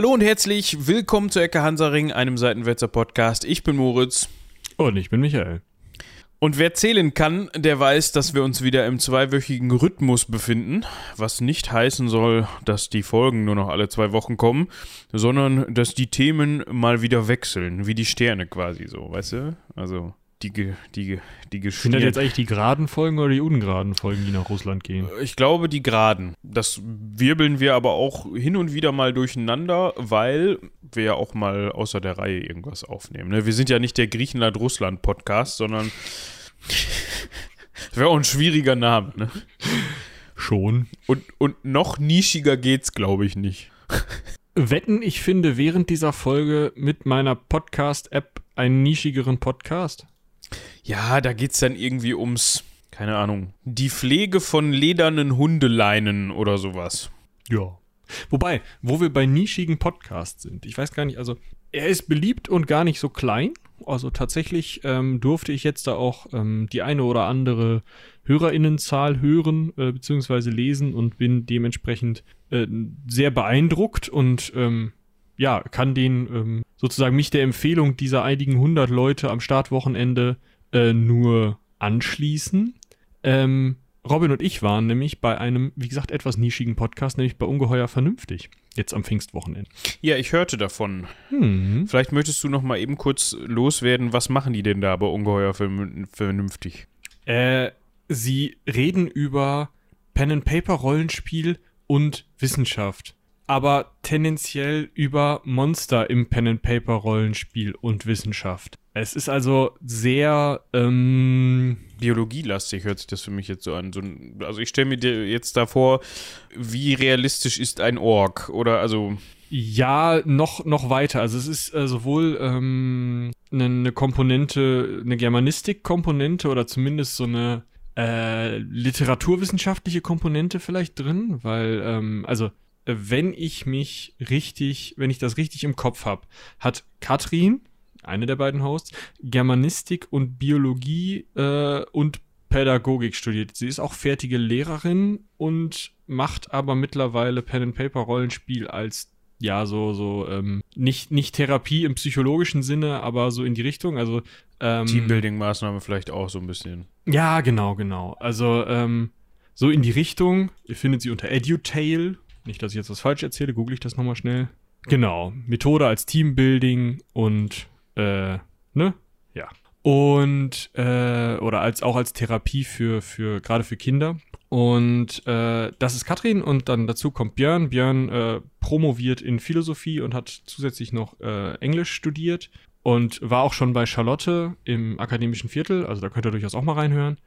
Hallo und herzlich willkommen zu Ecke Hansaring, einem Seitenwälzer Podcast. Ich bin Moritz. Und ich bin Michael. Und wer zählen kann, der weiß, dass wir uns wieder im zweiwöchigen Rhythmus befinden, was nicht heißen soll, dass die Folgen nur noch alle zwei Wochen kommen, sondern dass die Themen mal wieder wechseln, wie die Sterne quasi so, weißt du? Also die, die, die, die Sind das jetzt eigentlich die geraden Folgen oder die ungeraden Folgen, die nach Russland gehen? Ich glaube, die geraden. Das wirbeln wir aber auch hin und wieder mal durcheinander, weil wir ja auch mal außer der Reihe irgendwas aufnehmen. Ne? Wir sind ja nicht der Griechenland-Russland-Podcast, sondern das wäre auch ein schwieriger Name. Ne? Schon. Und, und noch nischiger geht's, glaube ich, nicht. Wetten, ich finde während dieser Folge mit meiner Podcast-App einen nischigeren Podcast? Ja, da geht es dann irgendwie ums, keine Ahnung, die Pflege von ledernen Hundeleinen oder sowas. Ja. Wobei, wo wir bei nischigen Podcasts sind, ich weiß gar nicht, also er ist beliebt und gar nicht so klein. Also tatsächlich ähm, durfte ich jetzt da auch ähm, die eine oder andere Hörerinnenzahl hören äh, bzw. lesen und bin dementsprechend äh, sehr beeindruckt und ähm, ja, kann den ähm, sozusagen mich der Empfehlung dieser einigen hundert Leute am Startwochenende äh, nur anschließen. Ähm, Robin und ich waren nämlich bei einem, wie gesagt, etwas nischigen Podcast, nämlich bei Ungeheuer Vernünftig, jetzt am Pfingstwochenende. Ja, ich hörte davon. Hm. Vielleicht möchtest du noch mal eben kurz loswerden, was machen die denn da bei Ungeheuer Vernünftig? Äh, sie reden über Pen-and-Paper-Rollenspiel und Wissenschaft aber tendenziell über Monster im Pen-and-Paper-Rollenspiel und Wissenschaft. Es ist also sehr ähm, biologielastig, hört sich das für mich jetzt so an. So, also ich stelle mir dir jetzt davor, wie realistisch ist ein Ork? Oder also. Ja, noch, noch weiter. Also es ist äh, sowohl ähm, eine, eine Komponente, eine Germanistik-Komponente oder zumindest so eine äh, literaturwissenschaftliche Komponente vielleicht drin, weil, ähm, also wenn ich mich richtig, wenn ich das richtig im Kopf habe, hat Katrin, eine der beiden Hosts, Germanistik und Biologie äh, und Pädagogik studiert. Sie ist auch fertige Lehrerin und macht aber mittlerweile Pen and Paper Rollenspiel als ja so so ähm, nicht nicht Therapie im psychologischen Sinne, aber so in die Richtung. Also ähm, Teambuilding Maßnahme vielleicht auch so ein bisschen. Ja genau genau. Also ähm, so in die Richtung. Ihr findet sie unter Edutail nicht, dass ich jetzt was falsch erzähle, google ich das nochmal schnell. Genau, Methode als Teambuilding und, äh, ne? Ja. Und, äh, oder als auch als Therapie für, für, gerade für Kinder. Und äh, das ist Katrin und dann dazu kommt Björn. Björn äh, promoviert in Philosophie und hat zusätzlich noch äh, Englisch studiert und war auch schon bei Charlotte im akademischen Viertel, also da könnt ihr durchaus auch mal reinhören.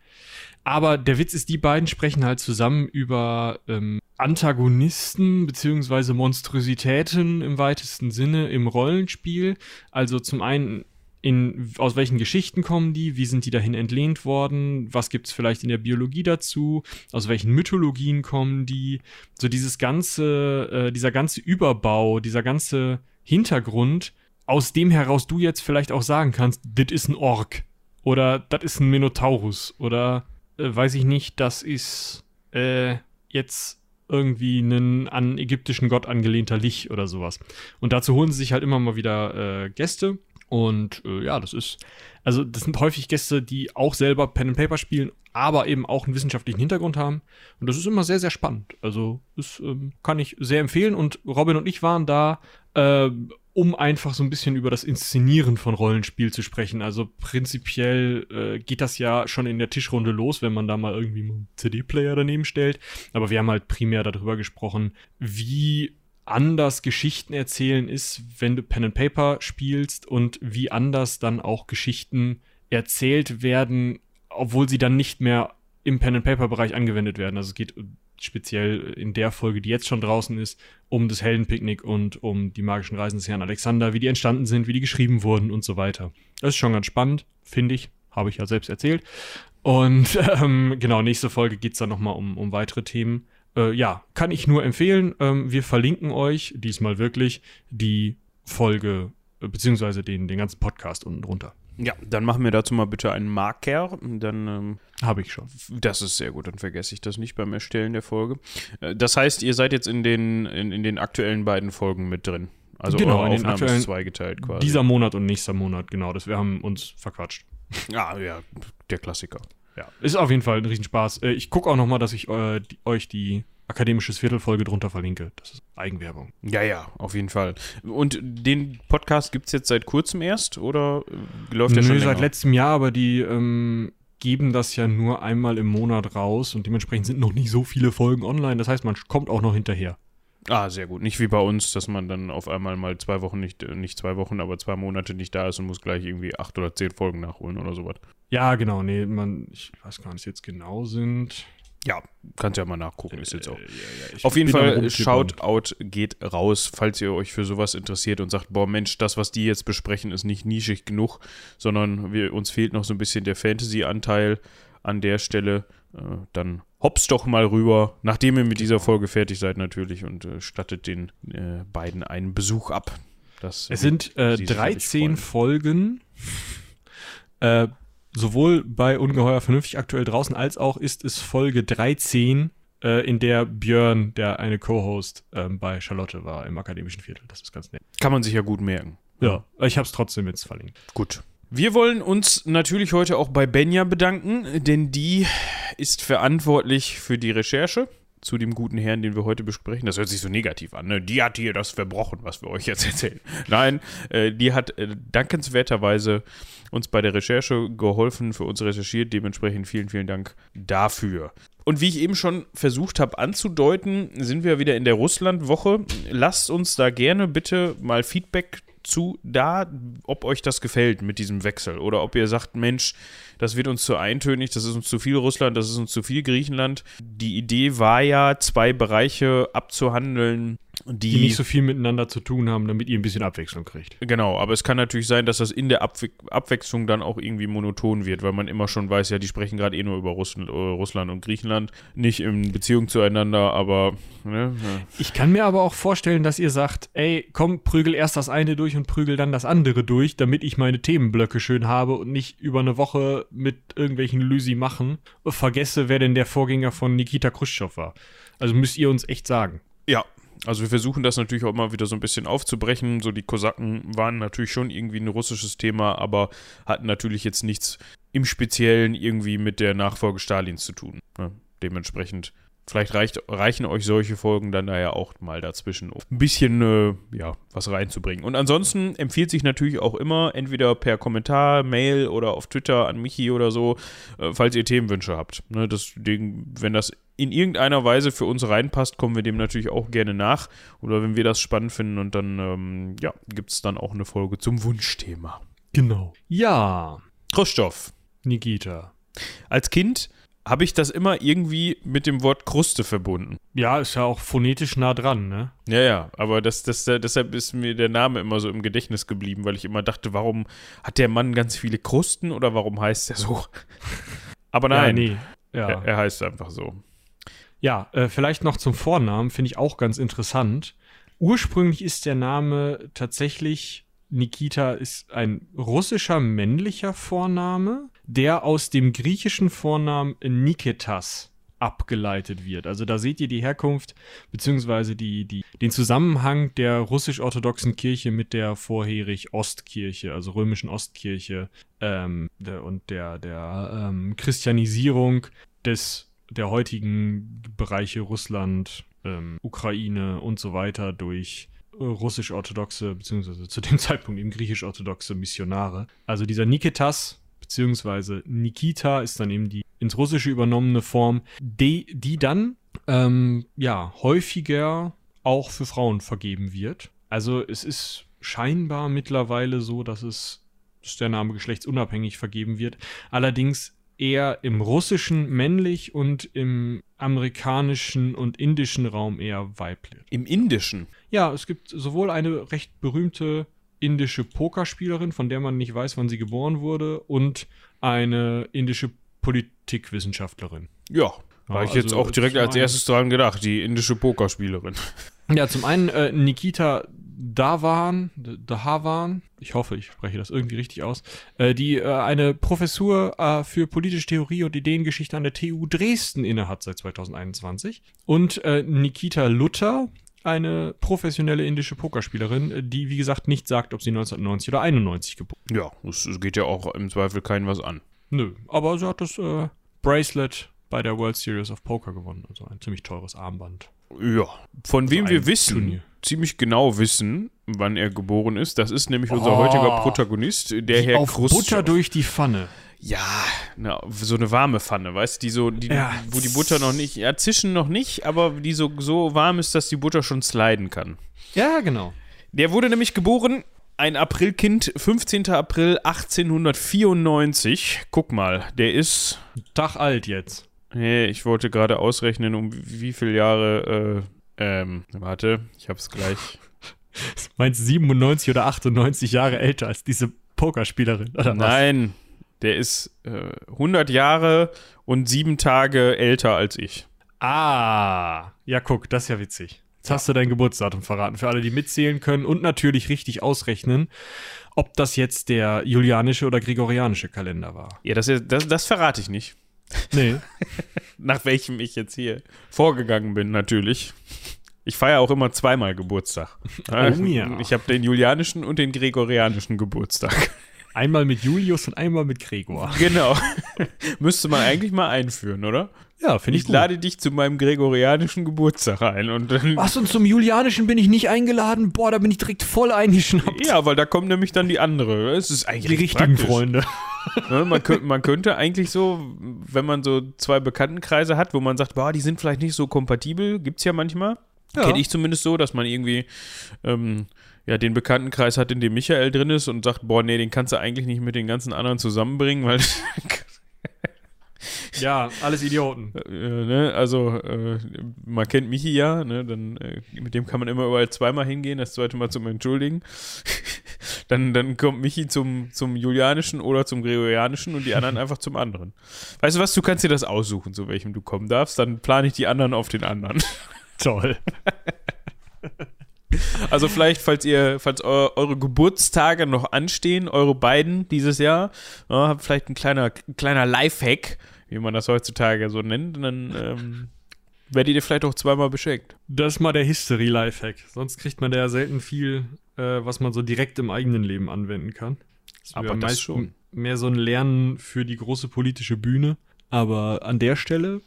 Aber der Witz ist, die beiden sprechen halt zusammen über ähm, Antagonisten beziehungsweise Monstrositäten im weitesten Sinne im Rollenspiel. Also zum einen in, aus welchen Geschichten kommen die, wie sind die dahin entlehnt worden, was gibt es vielleicht in der Biologie dazu, aus welchen Mythologien kommen die, so dieses ganze, äh, dieser ganze Überbau, dieser ganze Hintergrund, aus dem heraus du jetzt vielleicht auch sagen kannst, das ist ein Ork oder das ist ein Minotaurus oder äh, weiß ich nicht, das ist äh, jetzt irgendwie ein an ägyptischen Gott angelehnter Lich oder sowas. Und dazu holen sie sich halt immer mal wieder äh, Gäste. Und äh, ja, das ist, also das sind häufig Gäste, die auch selber Pen and Paper spielen, aber eben auch einen wissenschaftlichen Hintergrund haben. Und das ist immer sehr, sehr spannend. Also das ähm, kann ich sehr empfehlen. Und Robin und ich waren da, äh, um einfach so ein bisschen über das Inszenieren von Rollenspiel zu sprechen. Also prinzipiell äh, geht das ja schon in der Tischrunde los, wenn man da mal irgendwie einen CD-Player daneben stellt. Aber wir haben halt primär darüber gesprochen, wie anders Geschichten erzählen ist, wenn du Pen and Paper spielst und wie anders dann auch Geschichten erzählt werden, obwohl sie dann nicht mehr im Pen and Paper Bereich angewendet werden. Also es geht speziell in der Folge, die jetzt schon draußen ist, um das Heldenpicknick und um die magischen Reisen des Herrn Alexander, wie die entstanden sind, wie die geschrieben wurden und so weiter. Das ist schon ganz spannend, finde ich. Habe ich ja selbst erzählt. Und ähm, genau, nächste Folge geht es dann nochmal um, um weitere Themen. Äh, ja, kann ich nur empfehlen. Ähm, wir verlinken euch diesmal wirklich die Folge, äh, beziehungsweise den, den ganzen Podcast unten drunter. Ja, dann machen wir dazu mal bitte einen Marker. Dann ähm, habe ich schon. Das ist sehr gut, dann vergesse ich das nicht beim Erstellen der Folge. Äh, das heißt, ihr seid jetzt in den, in, in den aktuellen beiden Folgen mit drin. Also Genau, eure in den Aufnahme aktuellen- ist zweigeteilt quasi. Dieser Monat und nächster Monat, genau. Das, wir haben uns verquatscht. Ah, ja, der Klassiker. Ja, ist auf jeden Fall ein Riesenspaß. Äh, Ich gucke auch noch mal, dass ich äh, euch die akademisches Viertelfolge drunter verlinke. Das ist Eigenwerbung. Ja, ja, auf jeden Fall. Und den Podcast gibt es jetzt seit kurzem erst oder äh, läuft der Nö, schon seit länger? letztem Jahr, aber die ähm, geben das ja nur einmal im Monat raus und dementsprechend sind noch nicht so viele Folgen online. Das heißt, man kommt auch noch hinterher. Ah, sehr gut. Nicht wie bei uns, dass man dann auf einmal mal zwei Wochen nicht, äh, nicht zwei Wochen, aber zwei Monate nicht da ist und muss gleich irgendwie acht oder zehn Folgen nachholen oder sowas. Ja, genau. Nee, man, ich weiß gar nicht, was jetzt genau sind. Ja, kannst ja mal nachgucken, ist jetzt auch. Äh, ja, ja, Auf jeden Fall. Shoutout geht raus, falls ihr euch für sowas interessiert und sagt, boah Mensch, das, was die jetzt besprechen, ist nicht nischig genug, sondern wir, uns fehlt noch so ein bisschen der Fantasy-Anteil an der Stelle. Äh, dann hops doch mal rüber, nachdem ihr mit dieser Folge fertig seid natürlich und äh, stattet den äh, beiden einen Besuch ab. Das Es sind äh, Sie sicherlich 13 freuen. Folgen, äh, sowohl bei Ungeheuer Vernünftig aktuell draußen, als auch ist es Folge 13, äh, in der Björn, der eine Co-Host ähm, bei Charlotte war im akademischen Viertel. Das ist ganz nett. Kann man sich ja gut merken. Ja, ich habe es trotzdem jetzt verlinkt. Gut. Wir wollen uns natürlich heute auch bei Benja bedanken, denn die ist verantwortlich für die Recherche zu dem guten Herrn, den wir heute besprechen. Das hört sich so negativ an. Ne? Die hat hier das verbrochen, was wir euch jetzt erzählen. Nein, äh, die hat äh, dankenswerterweise uns bei der Recherche geholfen, für uns recherchiert. Dementsprechend vielen, vielen Dank dafür. Und wie ich eben schon versucht habe anzudeuten, sind wir wieder in der Russland-Woche. Lasst uns da gerne bitte mal Feedback zu da, ob euch das gefällt mit diesem Wechsel oder ob ihr sagt, Mensch, das wird uns zu eintönig, das ist uns zu viel Russland, das ist uns zu viel Griechenland. Die Idee war ja, zwei Bereiche abzuhandeln, die, Die nicht so viel miteinander zu tun haben, damit ihr ein bisschen Abwechslung kriegt. Genau, aber es kann natürlich sein, dass das in der Abwe Abwechslung dann auch irgendwie monoton wird, weil man immer schon weiß, ja, die sprechen gerade eh nur über Russland, äh, Russland und Griechenland, nicht in Beziehung zueinander, aber ne, ja. Ich kann mir aber auch vorstellen, dass ihr sagt, ey, komm, prügel erst das eine durch und prügel dann das andere durch, damit ich meine Themenblöcke schön habe und nicht über eine Woche mit irgendwelchen Lysi machen vergesse, wer denn der Vorgänger von Nikita Khrushchev war. Also müsst ihr uns echt sagen. Ja, also wir versuchen das natürlich auch mal wieder so ein bisschen aufzubrechen. So die Kosaken waren natürlich schon irgendwie ein russisches Thema, aber hatten natürlich jetzt nichts im Speziellen irgendwie mit der Nachfolge Stalins zu tun. Ne? Dementsprechend, vielleicht reicht, reichen euch solche Folgen dann da ja auch mal dazwischen, um ein bisschen äh, ja, was reinzubringen. Und ansonsten empfiehlt sich natürlich auch immer, entweder per Kommentar, Mail oder auf Twitter an Michi oder so, äh, falls ihr Themenwünsche habt. Ne? Deswegen, wenn das in irgendeiner Weise für uns reinpasst, kommen wir dem natürlich auch gerne nach. Oder wenn wir das spannend finden und dann, ähm, ja, gibt es dann auch eine Folge zum Wunschthema. Genau. Ja, Khrushchev. Nikita. Als Kind habe ich das immer irgendwie mit dem Wort Kruste verbunden. Ja, ist ja auch phonetisch nah dran, ne? Ja, ja, aber das, das, deshalb ist mir der Name immer so im Gedächtnis geblieben, weil ich immer dachte, warum hat der Mann ganz viele Krusten oder warum heißt er so? Aber nein, Ja, nee. Ja. er, er heißt einfach so. Ja, äh, vielleicht noch zum Vornamen, finde ich auch ganz interessant. Ursprünglich ist der Name tatsächlich, Nikita ist ein russischer männlicher Vorname, der aus dem griechischen Vornamen Niketas abgeleitet wird. Also da seht ihr die Herkunft beziehungsweise die, die, den Zusammenhang der russisch-orthodoxen Kirche mit der vorherig Ostkirche, also römischen Ostkirche ähm, der, und der, der ähm, Christianisierung des der heutigen Bereiche Russland, ähm, Ukraine und so weiter durch russisch-orthodoxe, beziehungsweise zu dem Zeitpunkt eben griechisch-orthodoxe Missionare. Also dieser Niketas, beziehungsweise Nikita ist dann eben die ins Russische übernommene Form, die, die dann ähm, ja häufiger auch für Frauen vergeben wird. Also es ist scheinbar mittlerweile so, dass es dass der Name geschlechtsunabhängig vergeben wird. Allerdings eher im russischen männlich und im amerikanischen und indischen Raum eher weiblich. Im Indischen. Ja, es gibt sowohl eine recht berühmte indische Pokerspielerin, von der man nicht weiß, wann sie geboren wurde, und eine indische Politikwissenschaftlerin. Ja, war Ja, ich jetzt also auch direkt als erstes dran gedacht, die indische Pokerspielerin. Ja, zum einen äh, Nikita Davan, Dahavan, ich hoffe, ich spreche das irgendwie richtig aus, äh, die äh, eine Professur äh, für politische Theorie und Ideengeschichte an der TU Dresden innehat seit 2021. Und äh, Nikita Luther, eine professionelle indische Pokerspielerin, die, wie gesagt, nicht sagt, ob sie 1990 oder 91 geboren. Ja, es es geht ja auch im Zweifel keinem was an. Nö, aber sie hat das äh, Bracelet bei der World Series of Poker gewonnen. Also ein ziemlich teures Armband. Ja, von wem ein wir wissen, Turnier. ziemlich genau wissen, wann er geboren ist, das ist nämlich unser Oh. heutiger Protagonist, der Herr Auf Khrushchev. Butter durch die Pfanne. Ja, na, so eine warme Pfanne, weißt du, die so, die, Ja. wo die Butter noch nicht, ja, zischen noch nicht, aber die so, so warm ist, dass die Butter schon sliden kann. Ja, genau. Der wurde nämlich geboren, ein Aprilkind, 15. April 1894. Guck mal, der ist, Tag alt jetzt. Hey, ich wollte gerade ausrechnen, um wie viele Jahre, äh, ähm, warte, ich hab's gleich. Meinst du 97 oder 98 Jahre älter als diese Pokerspielerin? Oder was? Nein, der ist äh, 100 Jahre und sieben Tage älter als ich. Ah, ja, guck, das ist ja witzig. Jetzt hast du dein Geburtsdatum verraten für alle, die mitzählen können und natürlich richtig ausrechnen, ob das jetzt der julianische oder gregorianische Kalender war. Ja, das, das, das verrate ich nicht. Nee. Nach welchem ich jetzt hier vorgegangen bin, natürlich. Ich feiere auch immer zweimal Geburtstag. Oh ja. Ich habe den julianischen und den gregorianischen Geburtstag. Einmal mit Julius und einmal mit Gregor. Genau. Müsste man eigentlich mal einführen, oder? Ja, finde Ich lade dich zu meinem gregorianischen Geburtstag ein und dann. Was und zum Julianischen bin ich nicht eingeladen? Boah, da bin ich direkt voll eingeschnappt. Ja, weil da kommen nämlich dann die andere. Es ist eigentlich Die richtigen praktisch. Freunde. Ne, man, könnte, man könnte eigentlich so, wenn man so zwei Bekanntenkreise hat, wo man sagt, boah, die sind vielleicht nicht so kompatibel, gibt es ja manchmal. Ja. Kenne ich zumindest so, dass man irgendwie ähm, ja, den Bekanntenkreis hat, in dem Michael drin ist und sagt, boah, nee, den kannst du eigentlich nicht mit den ganzen anderen zusammenbringen, weil Ja, alles Idioten. äh, ne, also äh, man kennt Michi ja, ne, dann äh, mit dem kann man immer überall zweimal hingehen, das zweite Mal zum Entschuldigen. dann, dann kommt Michi zum, zum Julianischen oder zum Gregorianischen und die anderen einfach zum anderen. Weißt du was, du kannst dir das aussuchen, zu welchem du kommen darfst, dann plane ich die anderen auf den anderen. Toll. Also vielleicht, falls ihr, falls eu eure Geburtstage noch anstehen, eure beiden dieses Jahr, ja, habt vielleicht ein kleiner, kleiner Lifehack, wie man das heutzutage so nennt, und dann ähm, werdet ihr vielleicht auch zweimal beschenkt. Das ist mal der History-Lifehack. Sonst kriegt man da ja selten viel, äh, was man so direkt im eigenen Leben anwenden kann. Das Aber das schon. mehr so ein Lernen für die große politische Bühne. Aber an der Stelle,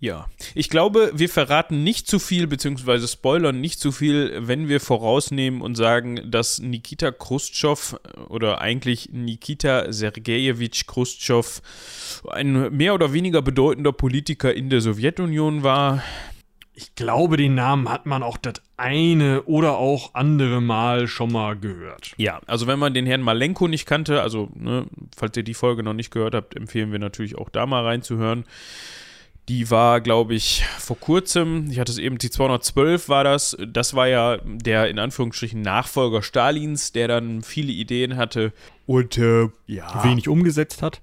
Ja, ich glaube, wir verraten nicht zu viel, beziehungsweise spoilern nicht zu viel, wenn wir vorausnehmen und sagen, dass Nikita Khrushchev äh, oder eigentlich Nikita Sergejewitsch Khrushchev ein mehr oder weniger bedeutender Politiker in der Sowjetunion war. ich glaube, den Namen hat man auch das eine oder auch andere Mal schon mal gehört. Ja, also wenn man den Herrn Malenko nicht kannte, also ne, falls ihr die Folge noch nicht gehört habt, empfehlen wir natürlich auch da mal reinzuhören. Die war, glaube ich, vor kurzem, ich hatte es eben, die 212 war das. Das war ja der in Anführungsstrichen Nachfolger Stalins, der dann viele Ideen hatte. Und äh, ja, Wenig umgesetzt hat.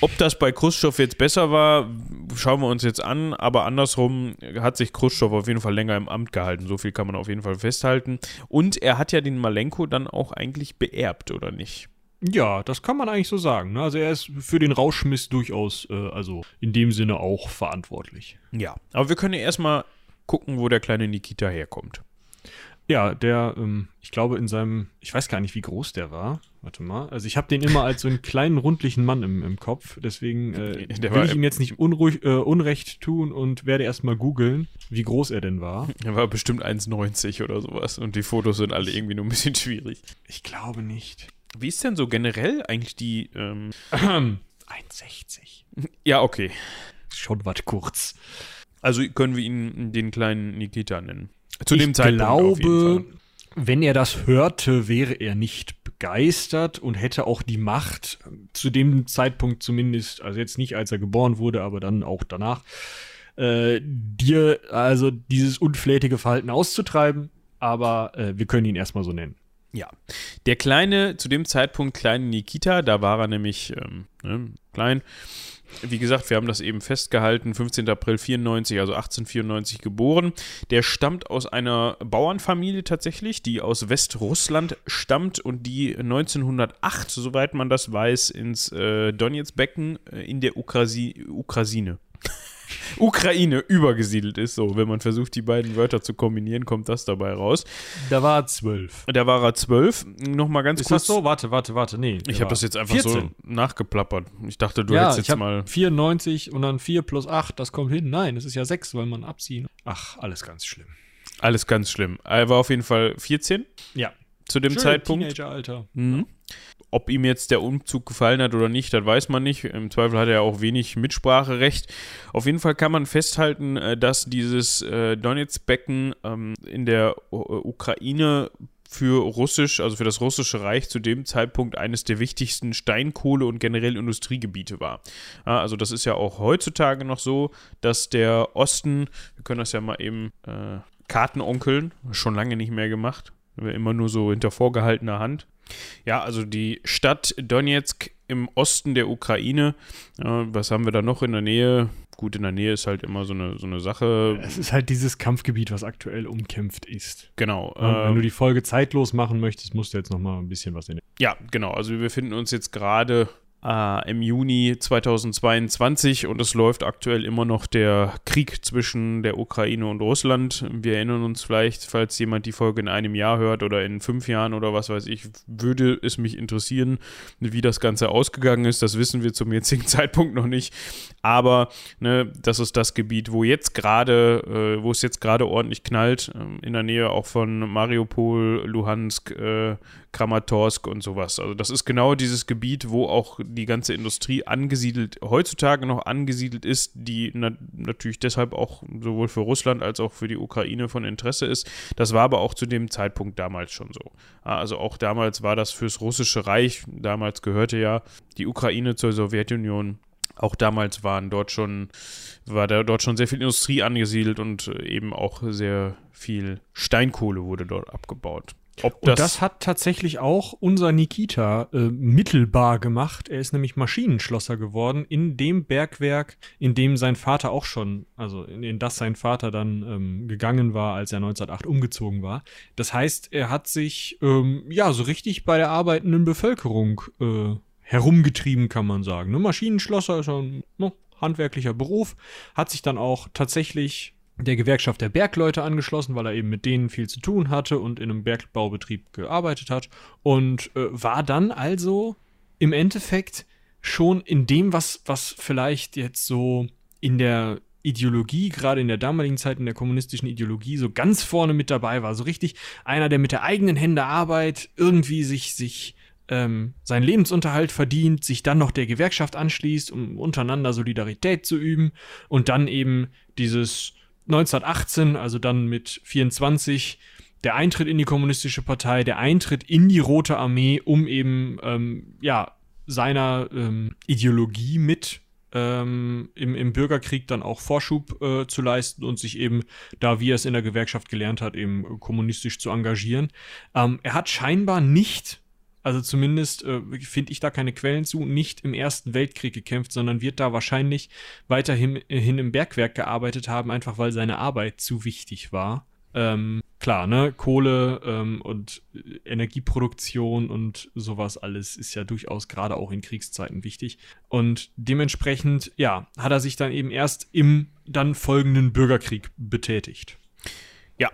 ob das bei Khrushchev jetzt besser war, schauen wir uns jetzt an. Aber andersrum hat sich Khrushchev auf jeden Fall länger im Amt gehalten. So viel kann man auf jeden Fall festhalten. Und er hat ja den Malenko dann auch eigentlich beerbt, oder nicht? Ja, das kann man eigentlich so sagen. Ne? Also er ist für den Rauschmiss durchaus, äh, also in dem Sinne auch verantwortlich. Ja, aber wir können ja erstmal gucken, wo der kleine Nikita herkommt. Ja, der, ähm, ich glaube in seinem, ich weiß gar nicht, wie groß der war. Warte mal. Also ich habe den immer als so einen kleinen rundlichen Mann im, im Kopf. Deswegen äh, Der will ich ihm jetzt nicht unruhig, äh, Unrecht tun und werde erstmal googeln, wie groß er denn war. Er war bestimmt 1,90 oder sowas und die Fotos sind alle irgendwie nur ein bisschen schwierig. Ich glaube nicht. Wie ist denn so generell eigentlich die. Ähm 1,60. ja, okay. Schon was kurz. Also können wir ihn den kleinen Nikita nennen. Zu ich dem Zeitpunkt jeden glaube, wenn er das hörte, wäre er nicht begeistert und hätte auch die Macht, zu dem Zeitpunkt zumindest, also jetzt nicht als er geboren wurde, aber dann auch danach, äh, dir also dieses unflätige Verhalten auszutreiben. Aber äh, wir können ihn erstmal so nennen. Ja. Der kleine, zu dem Zeitpunkt kleine Nikita, da war er nämlich ähm, ne, klein. Wie gesagt, wir haben das eben festgehalten, 15. April 94, also 1894 geboren. Der stammt aus einer Bauernfamilie tatsächlich, die aus Westrussland stammt und die 1908, soweit man das weiß, ins äh, Donetsbecken äh, in der Ukrasi Ukraine. Ukraine übergesiedelt ist. So, wenn man versucht, die beiden Wörter zu kombinieren, kommt das dabei raus. Da war er zwölf. Da war er zwölf. Nochmal ganz Ist kurz. das so? Warte, warte, warte. Nee. Ich habe das jetzt einfach so 14. nachgeplappert. Ich dachte, du ja, hättest ich jetzt hab mal. 94 und dann 4 plus 8, das kommt hin. Nein, es ist ja 6, weil man abziehen. Ach, alles ganz schlimm. Alles ganz schlimm. Er war auf jeden Fall 14 Ja. zu dem Schön, Zeitpunkt. Teenageralter. Mhm. Ob ihm jetzt der Umzug gefallen hat oder nicht, das weiß man nicht. Im Zweifel hat er auch wenig Mitspracherecht. Auf jeden Fall kann man festhalten, äh, dass dieses äh, Donetsk-Becken ähm, in der äh, Ukraine für Russisch, also für das russische Reich zu dem Zeitpunkt eines der wichtigsten Steinkohle- und generell Industriegebiete war. Also das ist ja auch heutzutage noch so, dass der Osten, wir können das ja mal eben äh, Kartenonkeln, schon lange nicht mehr gemacht, immer nur so hinter vorgehaltener Hand. Ja, also die Stadt Donetsk im Osten der Ukraine. Ja, was haben wir da noch in der Nähe? Gut, in der Nähe ist halt immer so eine, so eine Sache. Es ist halt dieses Kampfgebiet, was aktuell umkämpft ist. Genau. Ja, äh, Wenn du die Folge zeitlos machen möchtest, musst du jetzt noch mal ein bisschen was in den Ja, genau. Also wir befinden uns jetzt gerade äh, im Juni 2022 und es läuft aktuell immer noch der Krieg zwischen der Ukraine und Russland. Wir erinnern uns vielleicht, falls jemand die Folge in einem Jahr hört oder in fünf Jahren oder was weiß ich, würde es mich interessieren, wie das Ganze ausgegangen ist. Das wissen wir zum jetzigen Zeitpunkt noch nicht. Aber ne, das ist das Gebiet, wo jetzt gerade, äh, wo es jetzt gerade ordentlich knallt, ähm, in der Nähe auch von Mariupol, Luhansk, äh, Kramatorsk und sowas. Also das ist genau dieses Gebiet, wo auch die ganze Industrie angesiedelt, heutzutage noch angesiedelt ist, die na natürlich deshalb auch sowohl für Russland als auch für die Ukraine von Interesse ist. Das war aber auch zu dem Zeitpunkt damals schon so. Also auch damals war das fürs russische Reich, damals gehörte ja die Ukraine zur Sowjetunion. Auch damals waren dort schon, war da dort schon sehr viel Industrie angesiedelt und eben auch sehr viel Steinkohle wurde dort abgebaut. Ob Und das, hat tatsächlich auch unser Nikita äh, mittelbar gemacht. Er ist nämlich Maschinenschlosser geworden in dem Bergwerk, in dem sein Vater auch schon, also in, in das sein Vater dann ähm, gegangen war, als er 1908 umgezogen war. Das heißt, er hat sich ähm, ja so richtig bei der arbeitenden Bevölkerung äh, herumgetrieben, kann man sagen. Ne? Maschinenschlosser ist ja ein ne, handwerklicher Beruf, hat sich dann auch tatsächlich der Gewerkschaft der Bergleute angeschlossen, weil er eben mit denen viel zu tun hatte und in einem Bergbaubetrieb gearbeitet hat und äh, war dann also im Endeffekt schon in dem, was, was vielleicht jetzt so in der Ideologie, gerade in der damaligen Zeit in der kommunistischen Ideologie, so ganz vorne mit dabei war. So richtig einer, der mit der eigenen Hände Arbeit irgendwie sich, sich ähm, seinen Lebensunterhalt verdient, sich dann noch der Gewerkschaft anschließt, um untereinander Solidarität zu üben und dann eben dieses 1918, also dann mit 24, der Eintritt in die kommunistische Partei, der Eintritt in die Rote Armee, um eben ähm, ja seiner ähm, Ideologie mit ähm, im, im Bürgerkrieg dann auch Vorschub äh, zu leisten und sich eben, da wie er es in der Gewerkschaft gelernt hat, eben kommunistisch zu engagieren. Ähm, er hat scheinbar nicht also zumindest äh, finde ich da keine Quellen zu, nicht im Ersten Weltkrieg gekämpft, sondern wird da wahrscheinlich weiterhin hin im Bergwerk gearbeitet haben, einfach weil seine Arbeit zu wichtig war. Ähm, klar, ne, Kohle ähm, und Energieproduktion und sowas alles ist ja durchaus gerade auch in Kriegszeiten wichtig. Und dementsprechend, ja, hat er sich dann eben erst im dann folgenden Bürgerkrieg betätigt. Ja,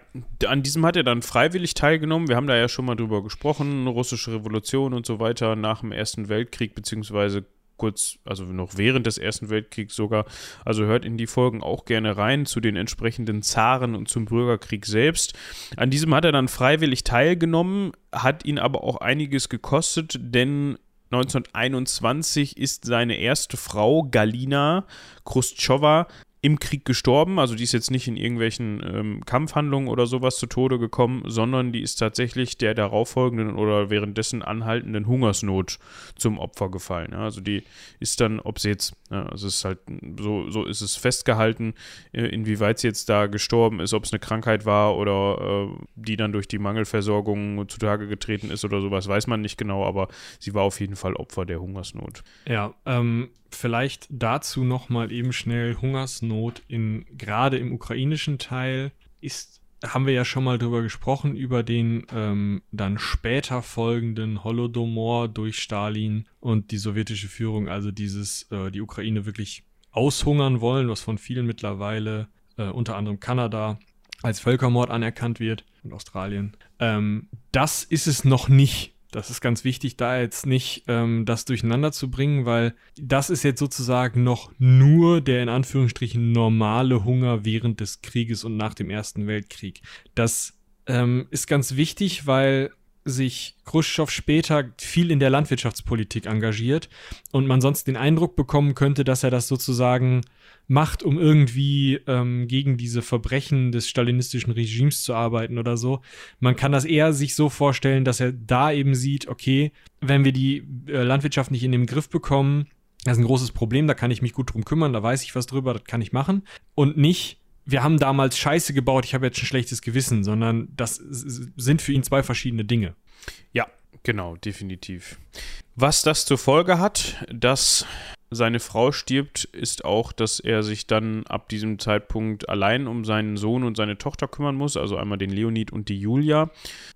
an diesem hat er dann freiwillig teilgenommen. Wir haben da ja schon mal drüber gesprochen, russische Revolution und so weiter nach dem Ersten Weltkrieg, beziehungsweise kurz, also noch während des Ersten Weltkriegs sogar. Also hört in die Folgen auch gerne rein zu den entsprechenden Zaren und zum Bürgerkrieg selbst. An diesem hat er dann freiwillig teilgenommen, hat ihn aber auch einiges gekostet, denn 1921 ist seine erste Frau, Galina Khrushcheva, im Krieg gestorben. Also die ist jetzt nicht in irgendwelchen ähm, Kampfhandlungen oder sowas zu Tode gekommen, sondern die ist tatsächlich der darauffolgenden oder währenddessen anhaltenden Hungersnot zum Opfer gefallen. Ja, also die ist dann, ob sie jetzt, ja, also es ist halt, so, so ist es festgehalten, äh, inwieweit sie jetzt da gestorben ist, ob es eine Krankheit war oder äh, die dann durch die Mangelversorgung zutage getreten ist oder sowas, weiß man nicht genau, aber sie war auf jeden Fall Opfer der Hungersnot. Ja, ähm, vielleicht dazu noch mal eben schnell Hungersnot in gerade im ukrainischen Teil ist haben wir ja schon mal drüber gesprochen über den ähm, dann später folgenden Holodomor durch Stalin und die sowjetische Führung, also dieses äh, die Ukraine wirklich aushungern wollen, was von vielen mittlerweile, äh, unter anderem Kanada, als Völkermord anerkannt wird und Australien. Ähm, das ist es noch nicht. Das ist ganz wichtig, da jetzt nicht ähm, das durcheinander zu bringen, weil das ist jetzt sozusagen noch nur der in Anführungsstrichen normale Hunger während des Krieges und nach dem Ersten Weltkrieg. Das ähm, ist ganz wichtig, weil sich Khrushchev später viel in der Landwirtschaftspolitik engagiert und man sonst den Eindruck bekommen könnte, dass er das sozusagen macht, um irgendwie ähm, gegen diese Verbrechen des stalinistischen Regimes zu arbeiten oder so. Man kann das eher sich so vorstellen, dass er da eben sieht, okay, wenn wir die äh, Landwirtschaft nicht in den Griff bekommen, das ist ein großes Problem, da kann ich mich gut drum kümmern, da weiß ich was drüber, das kann ich machen. Und nicht, wir haben damals Scheiße gebaut, ich habe jetzt ein schlechtes Gewissen, sondern das sind für ihn zwei verschiedene Dinge. Ja, genau, definitiv. Was das zur Folge hat, dass seine Frau stirbt, ist auch, dass er sich dann ab diesem Zeitpunkt allein um seinen Sohn und seine Tochter kümmern muss, also einmal den Leonid und die Julia.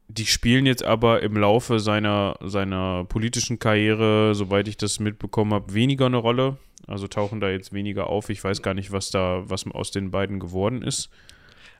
Die spielen jetzt aber im Laufe seiner, seiner politischen Karriere, soweit ich das mitbekommen habe, weniger eine Rolle. Also tauchen da jetzt weniger auf. Ich weiß gar nicht, was da, was aus den beiden geworden ist.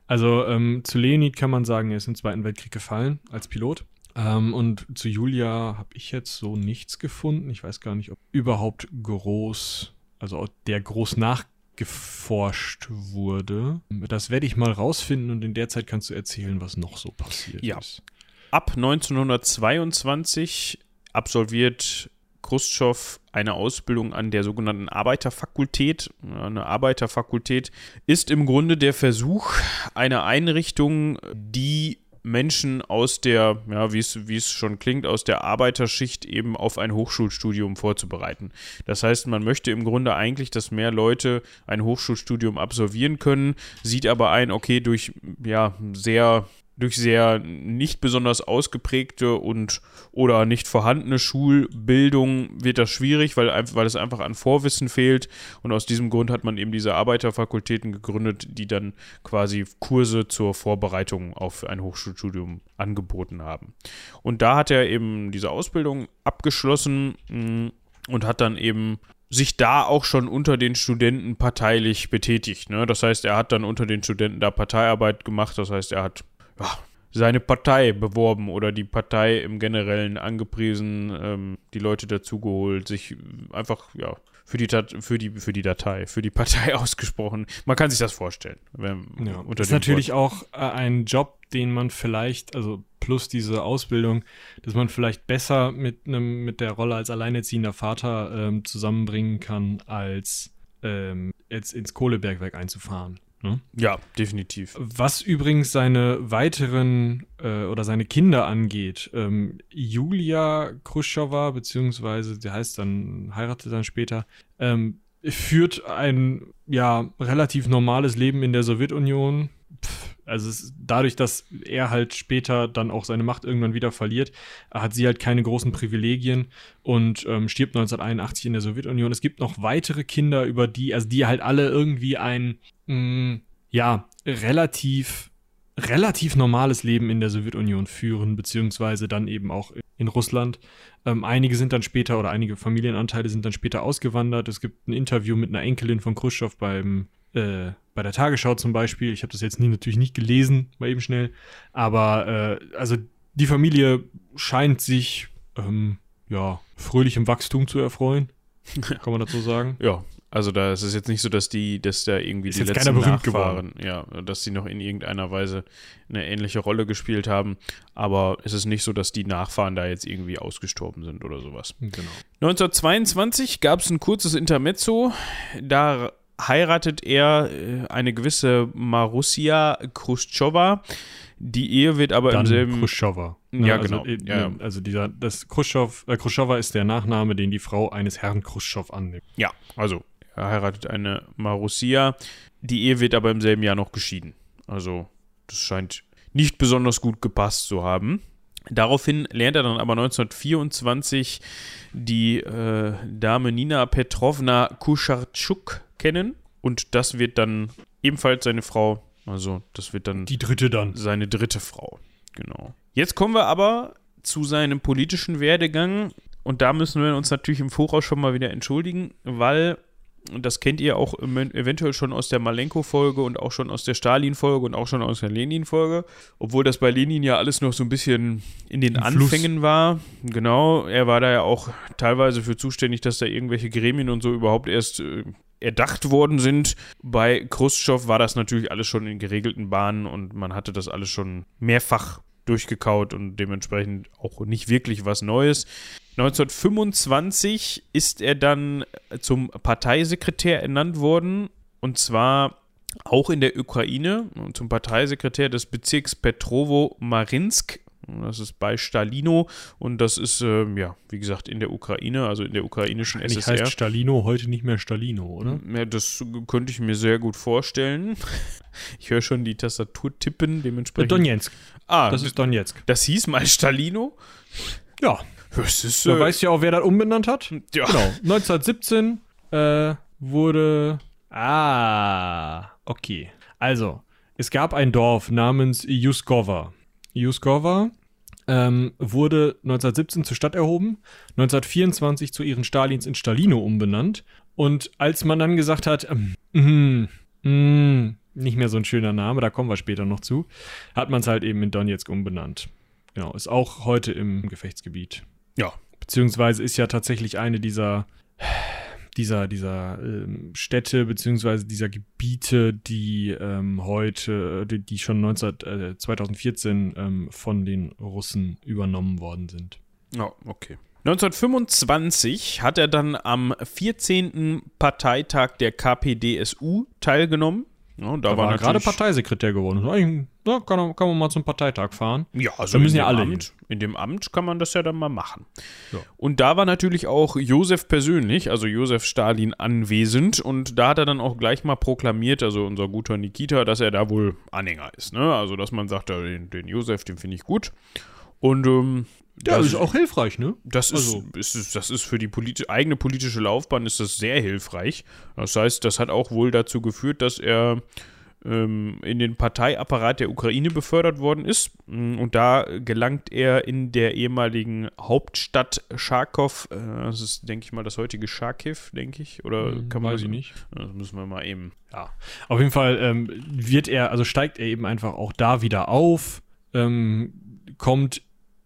Also ähm, zu Leonid kann man sagen, er ist im Zweiten Weltkrieg gefallen als Pilot. Ähm, und zu Julia habe ich jetzt so nichts gefunden. Ich weiß gar nicht, ob überhaupt groß, also der groß nachgeforscht wurde. Das werde ich mal rausfinden und in der Zeit kannst du erzählen, was noch so passiert ja. ist. Ab 1922 absolviert Khrushchev eine Ausbildung an der sogenannten Arbeiterfakultät. Eine Arbeiterfakultät ist im Grunde der Versuch, eine Einrichtung, die Menschen aus der, ja, wie es, wie es schon klingt, aus der Arbeiterschicht eben auf ein Hochschulstudium vorzubereiten. Das heißt, man möchte im Grunde eigentlich, dass mehr Leute ein Hochschulstudium absolvieren können, sieht aber ein, okay, durch ja, sehr durch sehr nicht besonders ausgeprägte und oder nicht vorhandene Schulbildung wird das schwierig, weil, weil es einfach an Vorwissen fehlt. Und aus diesem Grund hat man eben diese Arbeiterfakultäten gegründet, die dann quasi Kurse zur Vorbereitung auf ein Hochschulstudium angeboten haben. Und da hat er eben diese Ausbildung abgeschlossen mm, und hat dann eben sich da auch schon unter den Studenten parteilich betätigt. Ne? Das heißt, er hat dann unter den Studenten da Parteiarbeit gemacht. Das heißt, er hat seine Partei beworben oder die Partei im Generellen angepriesen, ähm, die Leute dazugeholt, sich einfach, ja, für die, für, die, für die Datei, für die Partei ausgesprochen. Man kann sich das vorstellen. Wenn, ja, das ist natürlich Wort. auch äh, ein Job, den man vielleicht, also plus diese Ausbildung, dass man vielleicht besser mit, einem, mit der Rolle als alleinerziehender Vater ähm, zusammenbringen kann, als ähm, jetzt ins Kohlebergwerk einzufahren. Ne? Ja, definitiv. Was übrigens seine weiteren äh, oder seine Kinder angeht, ähm, Julia Khrushcheva, beziehungsweise der heißt dann, heiratet dann später, ähm, führt ein ja relativ normales Leben in der Sowjetunion. Pff, also es, dadurch, dass er halt später dann auch seine Macht irgendwann wieder verliert, hat sie halt keine großen Privilegien und ähm, stirbt 1981 in der Sowjetunion. Es gibt noch weitere Kinder, über die, also die halt alle irgendwie ein mh, mm, ja, relativ, relativ normales Leben in der Sowjetunion führen, beziehungsweise dann eben auch in Russland. Ähm, einige sind dann später oder einige Familienanteile sind dann später ausgewandert. Es gibt ein Interview mit einer Enkelin von Khrushchev beim äh, bei der Tagesschau zum Beispiel. Ich habe das jetzt nie, natürlich nicht gelesen, mal eben schnell. Aber äh, also die Familie scheint sich ähm, ja fröhlichem Wachstum zu erfreuen. Kann man dazu sagen? Ja, also da ist es jetzt nicht so, dass die, dass da irgendwie ist die letzten Nachfahren, ja, dass sie noch in irgendeiner Weise eine ähnliche Rolle gespielt haben. Aber es ist nicht so, dass die Nachfahren da jetzt irgendwie ausgestorben sind oder sowas. Genau. 1922 gab es ein kurzes Intermezzo. Da heiratet er äh, eine gewisse Marussia Khrushcheva. Die Ehe wird aber Dann im selben. Khrushcheva. Ne? Ja, also, genau. Ja. Also dieser, das Khrushchev, äh, Khrushcheva ist der Nachname, den die Frau eines Herrn Khrushchev annimmt. Ja, also er heiratet eine Marussia. Die Ehe wird aber im selben Jahr noch geschieden. Also, das scheint nicht besonders gut gepasst zu haben. Daraufhin lernt er dann aber 1924 die äh, Dame Nina Petrovna Kuschartschuk kennen und das wird dann ebenfalls seine Frau. Also, das wird dann die dritte dann. Seine dritte Frau. Genau. Jetzt kommen wir aber zu seinem politischen Werdegang und da müssen wir uns natürlich im Voraus schon mal wieder entschuldigen, weil Das kennt ihr auch eventuell schon aus der Malenko-Folge und auch schon aus der Stalin-Folge und auch schon aus der Lenin-Folge. Obwohl das bei Lenin ja alles noch so ein bisschen in den Ein Anfängen Fluss. war. Genau, er war da ja auch teilweise für zuständig, dass da irgendwelche Gremien und so überhaupt erst äh, erdacht worden sind. Bei Khrushchev war das natürlich alles schon in geregelten Bahnen und man hatte das alles schon mehrfach durchgekaut und dementsprechend auch nicht wirklich was Neues. 1925 ist er dann zum Parteisekretär ernannt worden und zwar auch in der Ukraine zum Parteisekretär des Bezirks Petrovo-Marinsk das ist bei Stalino und das ist, äh, ja, wie gesagt, in der Ukraine, also in der ukrainischen Eigentlich SSR. heißt Stalino heute nicht mehr Stalino, oder? Ja, das könnte ich mir sehr gut vorstellen. Ich höre schon die Tastatur tippen, dementsprechend. Donetsk. Ah, das ist Donetsk. Das hieß mal Stalino? Ja. Das ist, äh, du weißt ja auch, wer das umbenannt hat. Ja. Genau. 1917 äh, wurde. Ah, okay. Also, es gab ein Dorf namens Juskova. Juskova ähm, wurde 1917 zur Stadt erhoben, 1924 zu ihren Stalins in Stalino umbenannt. Und als man dann gesagt hat, ähm, mm, mm, nicht mehr so ein schöner Name, da kommen wir später noch zu, hat man es halt eben in Donetsk umbenannt. Genau, ist auch heute im Gefechtsgebiet. Ja. Beziehungsweise ist ja tatsächlich eine dieser dieser, dieser ähm, Städte beziehungsweise dieser Gebiete, die ähm, heute, die, die schon 19, äh, 2014 ähm, von den Russen übernommen worden sind. Ja, oh, okay. 1925 hat er dann am 14. Parteitag der KPDSU teilgenommen. Ja, da, da war, war gerade Parteisekretär geworden. Ja, kann, kann, man mal zum Parteitag fahren. Ja, also da müssen ja alle Amt, in dem Amt kann man das ja dann mal machen. Ja. Und da war natürlich auch Josef persönlich, also Josef Stalin, anwesend. Und da hat er dann auch gleich mal proklamiert, also unser guter Nikita, dass er da wohl Anhänger ist. Ne? Also, dass man sagt, den, den Josef, den finde ich gut. Und ähm, ja, das ist auch hilfreich, ne? Das ist, also. ist, das ist für die politi eigene politische Laufbahn ist das sehr hilfreich. Das heißt, das hat auch wohl dazu geführt, dass er ähm, in den Parteiapparat der Ukraine befördert worden ist. Mm, und da gelangt er in der ehemaligen Hauptstadt Charkow, äh, das ist, denke ich mal, das heutige Charkiw, denke ich. Oder hm, kann man Weiß ich nicht. Das müssen wir mal eben. Ja. Auf jeden Fall ähm, wird er, also steigt er eben einfach auch da wieder auf, ähm, kommt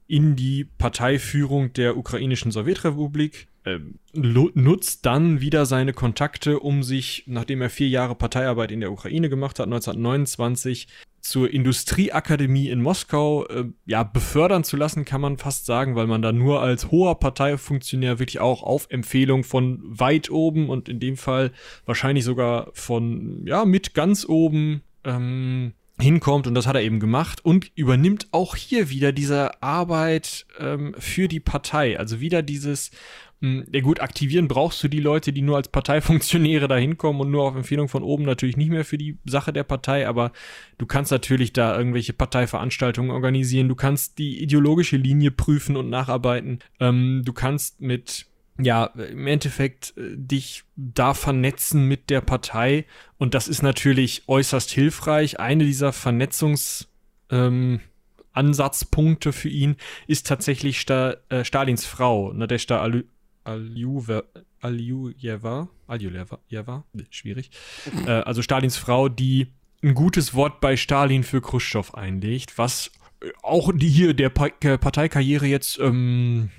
in die Parteiführung der ukrainischen Sowjetrepublik, äh, nutzt dann wieder seine Kontakte, um sich, nachdem er vier Jahre Parteiarbeit in der Ukraine gemacht hat, 1929 zur Industrieakademie in Moskau äh, ja befördern zu lassen, kann man fast sagen, weil man da nur als hoher Parteifunktionär wirklich auch auf Empfehlung von weit oben und in dem Fall wahrscheinlich sogar von ja mit ganz oben ähm, hinkommt und das hat er eben gemacht und übernimmt auch hier wieder diese Arbeit ähm, für die Partei. Also wieder dieses, mh, hm, ja gut, aktivieren brauchst du die Leute, die nur als Parteifunktionäre da hinkommen und nur auf Empfehlung von oben natürlich nicht mehr für die Sache der Partei, aber du kannst natürlich da irgendwelche Parteiveranstaltungen organisieren, du kannst die ideologische Linie prüfen und nacharbeiten, ähm, du kannst mit ja, im Endeffekt äh, dich da vernetzen mit der Partei. Und das ist natürlich äußerst hilfreich. Eine dieser Vernetzungsansatzpunkte ähm, für ihn ist tatsächlich Sta äh, Stalins Frau, Nadeshda Al Aljujeva. Aljujeva? Aljujeva? Schwierig. äh, also Stalins Frau, die ein gutes Wort bei Stalin für Khrushchev einlegt, was auch die hier der pa Parteikarriere jetzt ähm,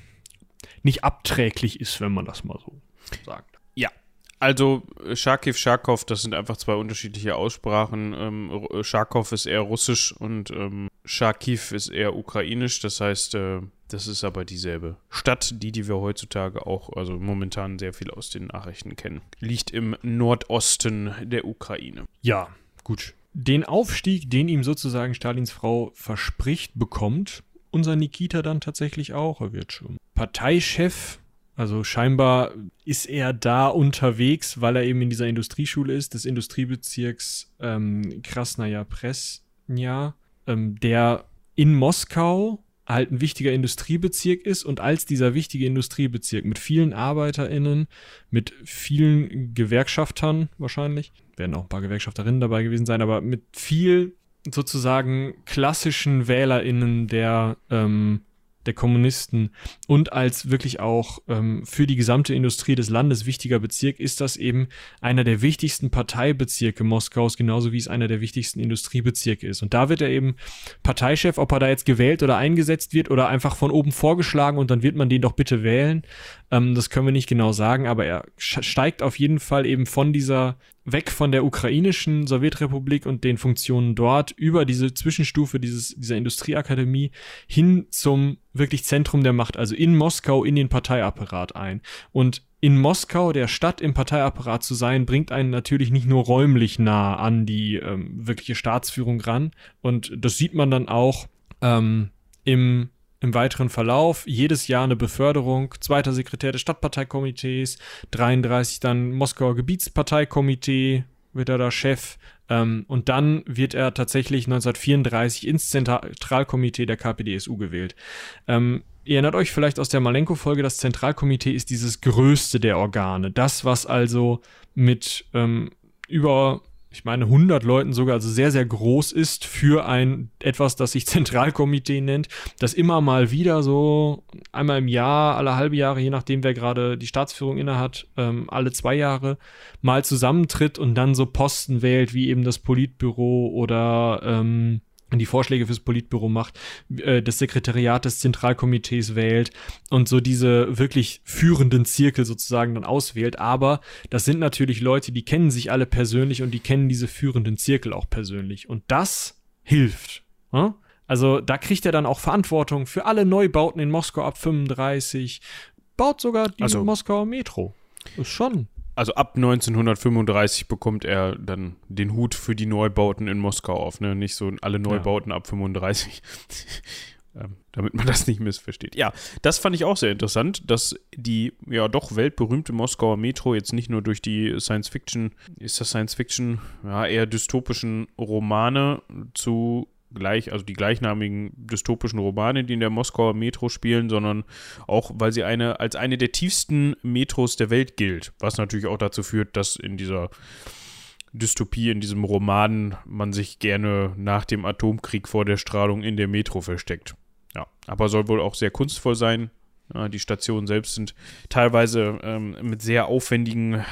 nicht abträglich ist, wenn man das mal so sagt. Ja, also Sharkiv, Sharkov, das sind einfach zwei unterschiedliche Aussprachen. Ähm, Sharkov ist eher russisch und ähm, Sharkiv ist eher ukrainisch. Das heißt, äh, das ist aber dieselbe Stadt, die, die wir heutzutage auch, also momentan sehr viel aus den Nachrichten kennen. Liegt im Nordosten der Ukraine. Ja, gut. Den Aufstieg, den ihm sozusagen Stalins Frau verspricht, bekommt unser Nikita dann tatsächlich auch. Er wird schon Parteichef. Also scheinbar ist er da unterwegs, weil er eben in dieser Industrieschule ist, des Industriebezirks ähm, Krasnaya Presnja, ähm, der in Moskau halt ein wichtiger Industriebezirk ist und als dieser wichtige Industriebezirk mit vielen ArbeiterInnen, mit vielen Gewerkschaftern wahrscheinlich, werden auch ein paar Gewerkschafterinnen dabei gewesen sein, aber mit viel sozusagen klassischen WählerInnen der ähm, der Kommunisten und als wirklich auch ähm, für die gesamte Industrie des Landes wichtiger Bezirk ist das eben einer der wichtigsten Parteibezirke Moskaus, genauso wie es einer der wichtigsten Industriebezirke ist. Und da wird er eben Parteichef, ob er da jetzt gewählt oder eingesetzt wird oder einfach von oben vorgeschlagen und dann wird man den doch bitte wählen. Ähm, das können wir nicht genau sagen, aber er steigt auf jeden Fall eben von dieser weg von der ukrainischen Sowjetrepublik und den Funktionen dort über diese Zwischenstufe dieses, dieser Industrieakademie hin zum wirklich Zentrum der Macht, also in Moskau in den Parteiapparat ein. Und in Moskau, der Stadt im Parteiapparat zu sein, bringt einen natürlich nicht nur räumlich nah an die ähm, wirkliche Staatsführung ran. Und das sieht man dann auch ähm, im im weiteren Verlauf jedes Jahr eine Beförderung, zweiter Sekretär des Stadtparteikomitees, 33 dann Moskauer Gebietsparteikomitee, wird er da Chef. Ähm, und dann wird er tatsächlich 1934 ins Zentralkomitee der KPDSU gewählt. Ähm, ihr erinnert euch vielleicht aus der Malenko-Folge, das Zentralkomitee ist dieses größte der Organe. Das, was also mit ähm, über ich meine, 100 Leuten sogar, also sehr, sehr groß ist für ein etwas, das sich Zentralkomitee nennt, das immer mal wieder so einmal im Jahr, alle halbe Jahre, je nachdem, wer gerade die Staatsführung innehat, ähm, alle zwei Jahre mal zusammentritt und dann so Posten wählt, wie eben das Politbüro oder ähm, die Vorschläge fürs Politbüro macht, äh, das Sekretariat des Zentralkomitees wählt und so diese wirklich führenden Zirkel sozusagen dann auswählt. Aber das sind natürlich Leute, die kennen sich alle persönlich und die kennen diese führenden Zirkel auch persönlich. Und das hilft. Hm? Also da kriegt er dann auch Verantwortung für alle Neubauten in Moskau ab 35, baut sogar die also, Moskauer Metro. Ist schon also ab 1935 bekommt er dann den Hut für die Neubauten in Moskau auf, ne? Nicht so alle Neubauten ja. ab 35. ähm, damit man das nicht missversteht. Ja, das fand ich auch sehr interessant, dass die ja doch weltberühmte Moskauer Metro jetzt nicht nur durch die Science Fiction, ist das Science Fiction, ja, eher dystopischen Romane zu gleich, also die gleichnamigen dystopischen Romane, die in der Moskauer Metro spielen, sondern auch, weil sie eine als eine der tiefsten Metros der Welt gilt, was natürlich auch dazu führt, dass in dieser Dystopie, in diesem Roman, man sich gerne nach dem Atomkrieg vor der Strahlung in der Metro versteckt. Ja, aber soll wohl auch sehr kunstvoll sein. Ja, die Stationen selbst sind teilweise ähm, mit sehr aufwendigen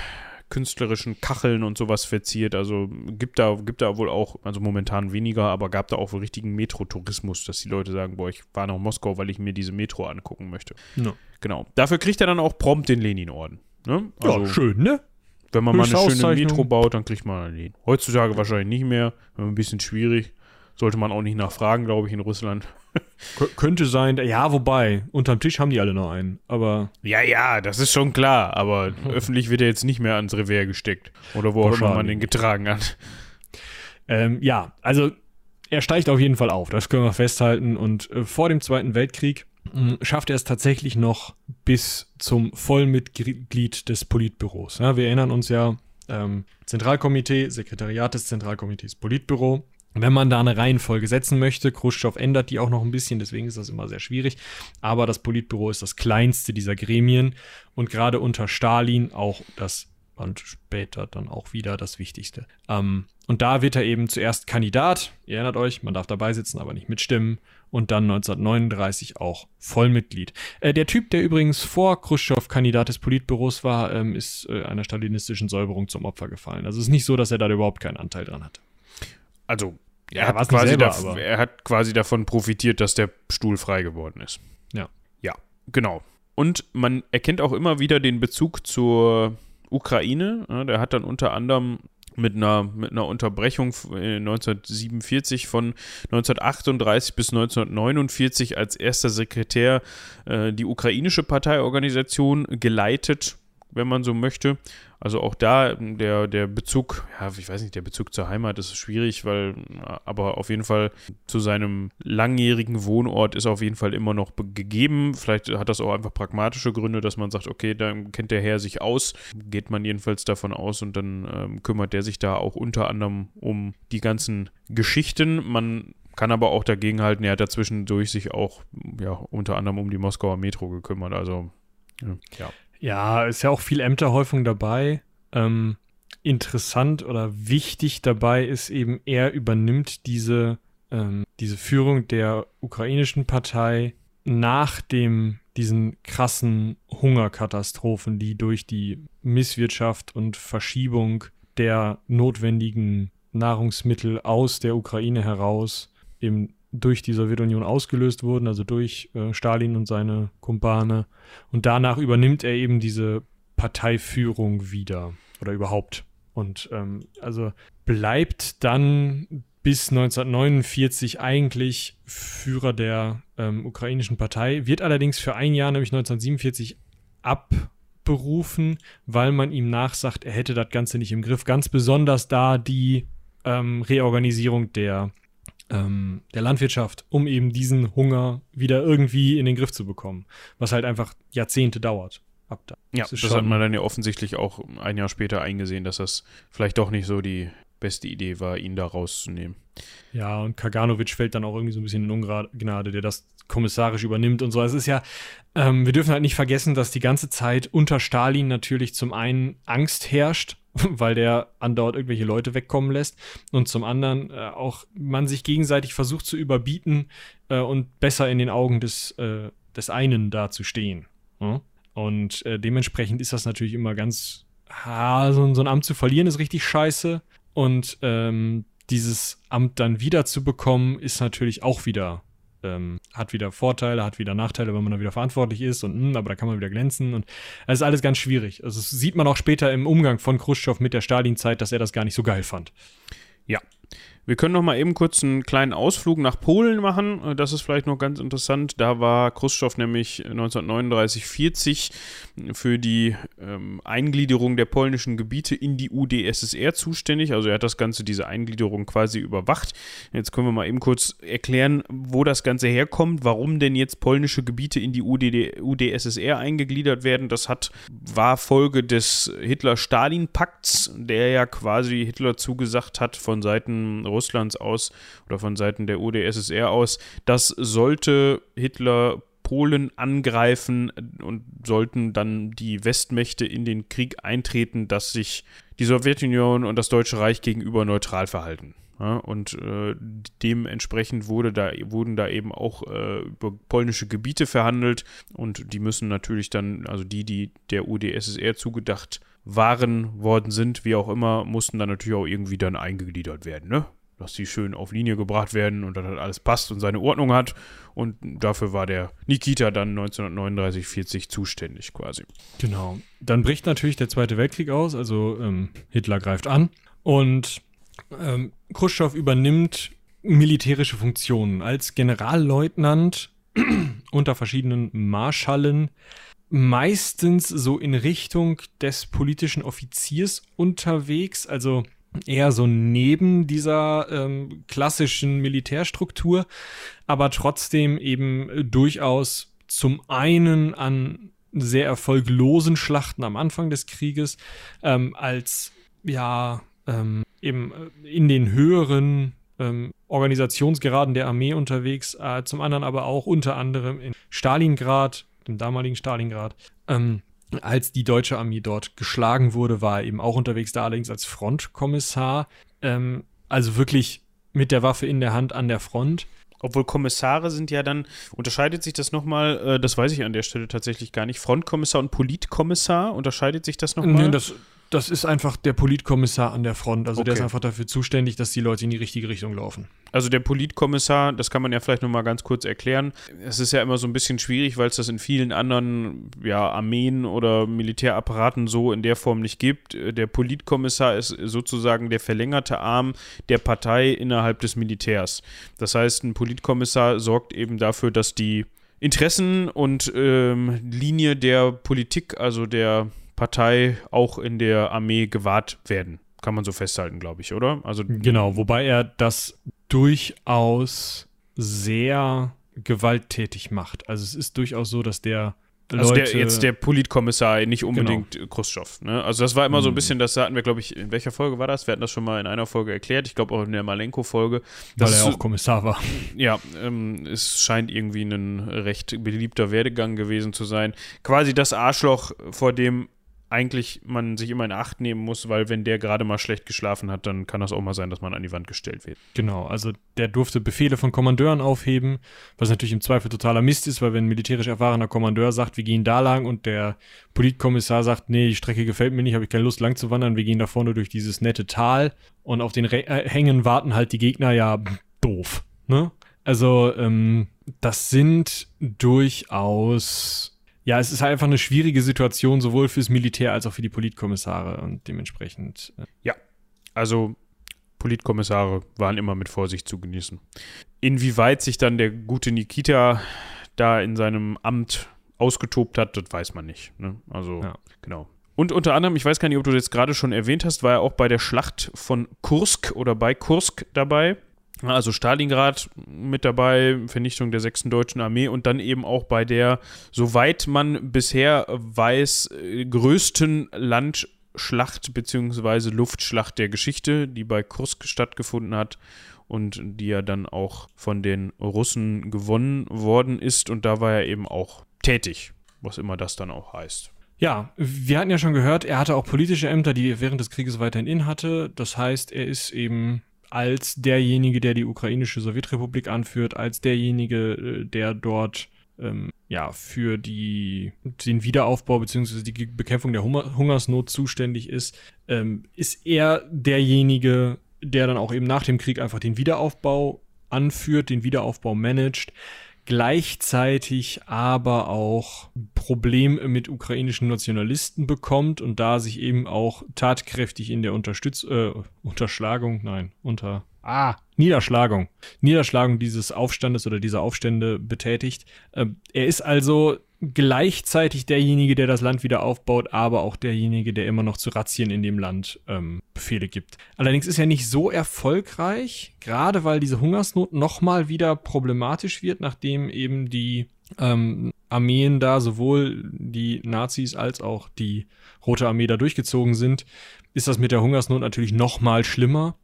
künstlerischen Kacheln und sowas verziert. Also gibt da, gibt da wohl auch, also momentan weniger, aber gab da auch richtigen Metro-Tourismus, dass die Leute sagen, boah, ich war nach Moskau, weil ich mir diese Metro angucken möchte. No. Genau. Dafür kriegt er dann auch prompt den Lenin-Orden. Ne? Also, ja, schön, ne? Wenn man mal eine schöne Metro baut, dann kriegt man den. Heutzutage wahrscheinlich nicht mehr, ein bisschen schwierig. Sollte man auch nicht nachfragen, glaube ich, in Russland. könnte sein, ja, wobei, unterm Tisch haben die alle noch einen, aber. Ja, ja, das ist schon klar, aber öffentlich wird er jetzt nicht mehr ans Revers gesteckt. Oder wo auch immer man den getragen hat. Ähm, ja, also er steigt auf jeden Fall auf, das können wir festhalten. Und äh, vor dem Zweiten Weltkrieg äh, schafft er es tatsächlich noch bis zum Vollmitglied des Politbüros. Ja, wir erinnern uns ja, ähm, Zentralkomitee, Sekretariat des Zentralkomitees, Politbüro, wenn man da eine Reihenfolge setzen möchte. Khrushchev ändert die auch noch ein bisschen, deswegen ist das immer sehr schwierig. Aber das Politbüro ist das kleinste dieser Gremien und gerade unter Stalin auch das und später dann auch wieder das Wichtigste. Ähm, und da wird er eben zuerst Kandidat, ihr erinnert euch, man darf dabei sitzen, aber nicht mitstimmen. Und dann 1939 auch Vollmitglied. Äh, der Typ, der übrigens vor Khrushchev Kandidat des Politbüros war, ähm, ist äh, einer stalinistischen Säuberung zum Opfer gefallen. Also es ist nicht so, dass er da überhaupt keinen Anteil dran hat. Also, er, hat quasi selber, er hat quasi davon profitiert, dass der Stuhl frei geworden ist. Ja. Ja, genau. Und man erkennt auch immer wieder den Bezug zur Ukraine. Ja, der hat dann unter anderem mit einer, mit einer Unterbrechung 1947 von 1938 bis 1949 als erster Sekretär äh, die ukrainische Parteiorganisation geleitet, wenn man so möchte. Also auch da der, der Bezug, ja, ich weiß nicht, der Bezug zur Heimat ist schwierig, weil, aber auf jeden Fall zu seinem langjährigen Wohnort ist auf jeden Fall immer noch gegeben. Vielleicht hat das auch einfach pragmatische Gründe, dass man sagt, okay, da kennt der Herr sich aus, geht man jedenfalls davon aus und dann ähm, kümmert der sich da auch unter anderem um die ganzen Geschichten. Man kann aber auch dagegen halten, er hat dazwischendurch sich auch ja, unter anderem um die Moskauer Metro gekümmert. Also ja. Ja, ist ja auch viel Ämterhäufung dabei. Ähm, interessant oder wichtig dabei ist eben, er übernimmt diese, ähm, diese Führung der ukrainischen Partei nach dem, diesen krassen Hungerkatastrophen, die durch die Misswirtschaft und Verschiebung der notwendigen Nahrungsmittel aus der Ukraine heraus eben durch die Sowjetunion ausgelöst wurden, also durch äh, Stalin und seine Kumpane. Und danach übernimmt er eben diese Parteiführung wieder oder überhaupt. Und ähm, also bleibt dann bis 1949 eigentlich Führer der ähm, ukrainischen Partei, wird allerdings für ein Jahr, nämlich 1947, abberufen, weil man ihm nachsagt, er hätte das Ganze nicht im Griff. Ganz besonders da die ähm, Reorganisierung der, ähm, der Landwirtschaft, um eben diesen Hunger wieder irgendwie in den Griff zu bekommen, was halt einfach Jahrzehnte dauert. Ab da. Ja, das, das hat man dann ja offensichtlich auch ein Jahr später eingesehen, dass das vielleicht doch nicht so die beste Idee war, ihn da rauszunehmen. Ja, und Kaganovic fällt dann auch irgendwie so ein bisschen in Ungnade, der das kommissarisch übernimmt und so. Also es ist ja, ähm, wir dürfen halt nicht vergessen, dass die ganze Zeit unter Stalin natürlich zum einen Angst herrscht, weil der andauernd irgendwelche Leute wegkommen lässt und zum anderen äh, auch man sich gegenseitig versucht zu überbieten äh, und besser in den Augen des, äh, des einen dazustehen. Ja? Und äh, dementsprechend ist das natürlich immer ganz, ah, so, so ein Amt zu verlieren ist richtig scheiße. Und ähm, dieses Amt dann wieder zu bekommen, ist natürlich auch wieder, ähm, hat wieder Vorteile, hat wieder Nachteile, wenn man dann wieder verantwortlich ist und mh, hm, aber da kann man wieder glänzen und es ist alles ganz schwierig. Also das sieht man auch später im Umgang von Khrushchev mit der Stalin-Zeit, dass er das gar nicht so geil fand. Ja, wir können noch mal eben kurz einen kleinen Ausflug nach Polen machen. Äh, das ist vielleicht noch ganz interessant. Da war Khrushchev nämlich 1939, 40 für die ähm, Eingliederung der polnischen Gebiete in die UdSSR zuständig. Also er hat das Ganze, diese Eingliederung quasi überwacht. Jetzt können wir mal eben kurz erklären, wo das Ganze herkommt, warum denn jetzt polnische Gebiete in die UD, UdSSR eingegliedert werden. Das hat, war Folge des Hitler-Stalin-Pakts, der ja quasi Hitler zugesagt hat von Seiten Russlands aus oder von Seiten der UdSSR aus, das sollte Hitler Polen angreifen und sollten dann die Westmächte in den Krieg eintreten, dass sich die Sowjetunion und das Deutsche Reich gegenüber neutral verhalten. Ja, und äh, dementsprechend wurde da, wurden da eben auch äh, über polnische Gebiete verhandelt und die müssen natürlich dann, also die, die der UdSSR zugedacht waren, worden sind, wie auch immer, mussten dann natürlich auch irgendwie dann eingegliedert werden, ne? Dass die schön auf Linie gebracht werden und dass das alles passt und seine Ordnung hat. Und dafür war der Nikita dann 1939, 40 zuständig quasi. Genau. Dann bricht natürlich der Zweite Weltkrieg aus, also ähm, Hitler greift an und ähm, Khrushchev übernimmt militärische Funktionen als Generalleutnant unter verschiedenen Marschallen meistens so in Richtung des politischen Offiziers unterwegs, also eher so neben dieser ähm, klassischen Militärstruktur, aber trotzdem eben durchaus zum einen an sehr erfolglosen Schlachten am Anfang des Krieges ähm, als ja ähm, eben äh, in den höheren ähm, Organisationsgeraden der Armee unterwegs, äh, zum anderen aber auch unter anderem in Stalingrad, dem damaligen Stalingrad, ähm, als die deutsche Armee dort geschlagen wurde, war er eben auch unterwegs, da allerdings als Frontkommissar. Ähm, also wirklich mit der Waffe in der Hand an der Front. Obwohl Kommissare sind ja dann, unterscheidet sich das nochmal, äh, das weiß ich an der Stelle tatsächlich gar nicht, Frontkommissar und Politkommissar, unterscheidet sich das nochmal? Nee, das, das ist einfach der Politkommissar an der Front. Also okay. der ist einfach dafür zuständig, dass die Leute in die richtige Richtung laufen. Also der Politkommissar, das kann man ja vielleicht nochmal ganz kurz erklären. Es ist ja immer so ein bisschen schwierig, weil es das in vielen anderen ja, Armeen oder Militärapparaten so in der Form nicht gibt. Der Politkommissar ist sozusagen der verlängerte Arm der Partei innerhalb des Militärs. Das heißt, ein Politkommissar sorgt eben dafür, dass die Interessen und ähm, Linie der Politik, also der Partei auch in der Armee gewahrt werden. Kann man so festhalten, glaube ich, oder? Also genau, wobei er das durchaus sehr gewalttätig macht. Also es ist durchaus so, dass der also der, jetzt der Politkommissar, nicht unbedingt genau. Khrushchev. Ne? Also das war immer so ein mhm. bisschen, das hatten wir, glaube ich, in welcher Folge war das? Wir hatten das schon mal in einer Folge erklärt. Ich glaube auch in der Malenko-Folge. Weil er auch Kommissar war. Ja, ähm, es scheint irgendwie ein recht beliebter Werdegang gewesen zu sein. Quasi das Arschloch, vor dem eigentlich man sich immer in Acht nehmen muss, weil wenn der gerade mal schlecht geschlafen hat, dann kann das auch mal sein, dass man an die Wand gestellt wird. Genau, also der durfte Befehle von Kommandeuren aufheben, was natürlich im Zweifel totaler Mist ist, weil wenn ein militärisch erfahrener Kommandeur sagt, wir gehen da lang und der Politkommissar sagt, nee, die Strecke gefällt mir nicht, habe ich keine Lust lang zu wandern, wir gehen da vorne durch dieses nette Tal und auf den Re äh, Hängen warten halt die Gegner, ja, doof, ne? Also, ähm, das sind durchaus ja, es ist halt einfach eine schwierige Situation, sowohl fürs Militär als auch für die Politkommissare und dementsprechend. Äh ja, also Politkommissare waren immer mit Vorsicht zu genießen. Inwieweit sich dann der gute Nikita da in seinem Amt ausgetobt hat, das weiß man nicht. Ne? Also, ja. genau. Und unter anderem, ich weiß gar nicht, ob du das gerade schon erwähnt hast, war er auch bei der Schlacht von Kursk oder bei Kursk dabei. Also Stalingrad mit dabei, Vernichtung der sechsten deutschen Armee und dann eben auch bei der, soweit man bisher weiß, äh, größten Landschlacht bzw. Luftschlacht der Geschichte, die bei Kursk stattgefunden hat und die ja dann auch von den Russen gewonnen worden ist und da war er eben auch tätig, was immer das dann auch heißt. Ja, wir hatten ja schon gehört, er hatte auch politische Ämter, die er während des Krieges weiterhin innehatte. Das heißt, er ist eben als derjenige, der die ukrainische Sowjetrepublik anführt, als derjenige, äh, der dort ähm, ja für die, den Wiederaufbau bzw. die Bekämpfung der Hungersnot zuständig ist, ähm, ist er derjenige, der dann auch eben nach dem Krieg einfach den Wiederaufbau anführt, den Wiederaufbau managt gleichzeitig aber auch Probleme mit ukrainischen Nationalisten bekommt und da sich eben auch tatkräftig in der Unterstütz äh, Unterschlagung, nein, unter ah, Niederschlagung, Niederschlagung dieses Aufstandes oder dieser Aufstände betätigt. Äh, er ist also gleichzeitig derjenige, der das Land wieder aufbaut, aber auch derjenige, der immer noch zu Razzien in dem Land ähm, Befehle gibt. Allerdings ist er nicht so erfolgreich, gerade weil diese Hungersnot nochmal wieder problematisch wird, nachdem eben die ähm, Armeen da, sowohl die Nazis als auch die Rote Armee da durchgezogen sind, ist das mit der Hungersnot natürlich nochmal schlimmer.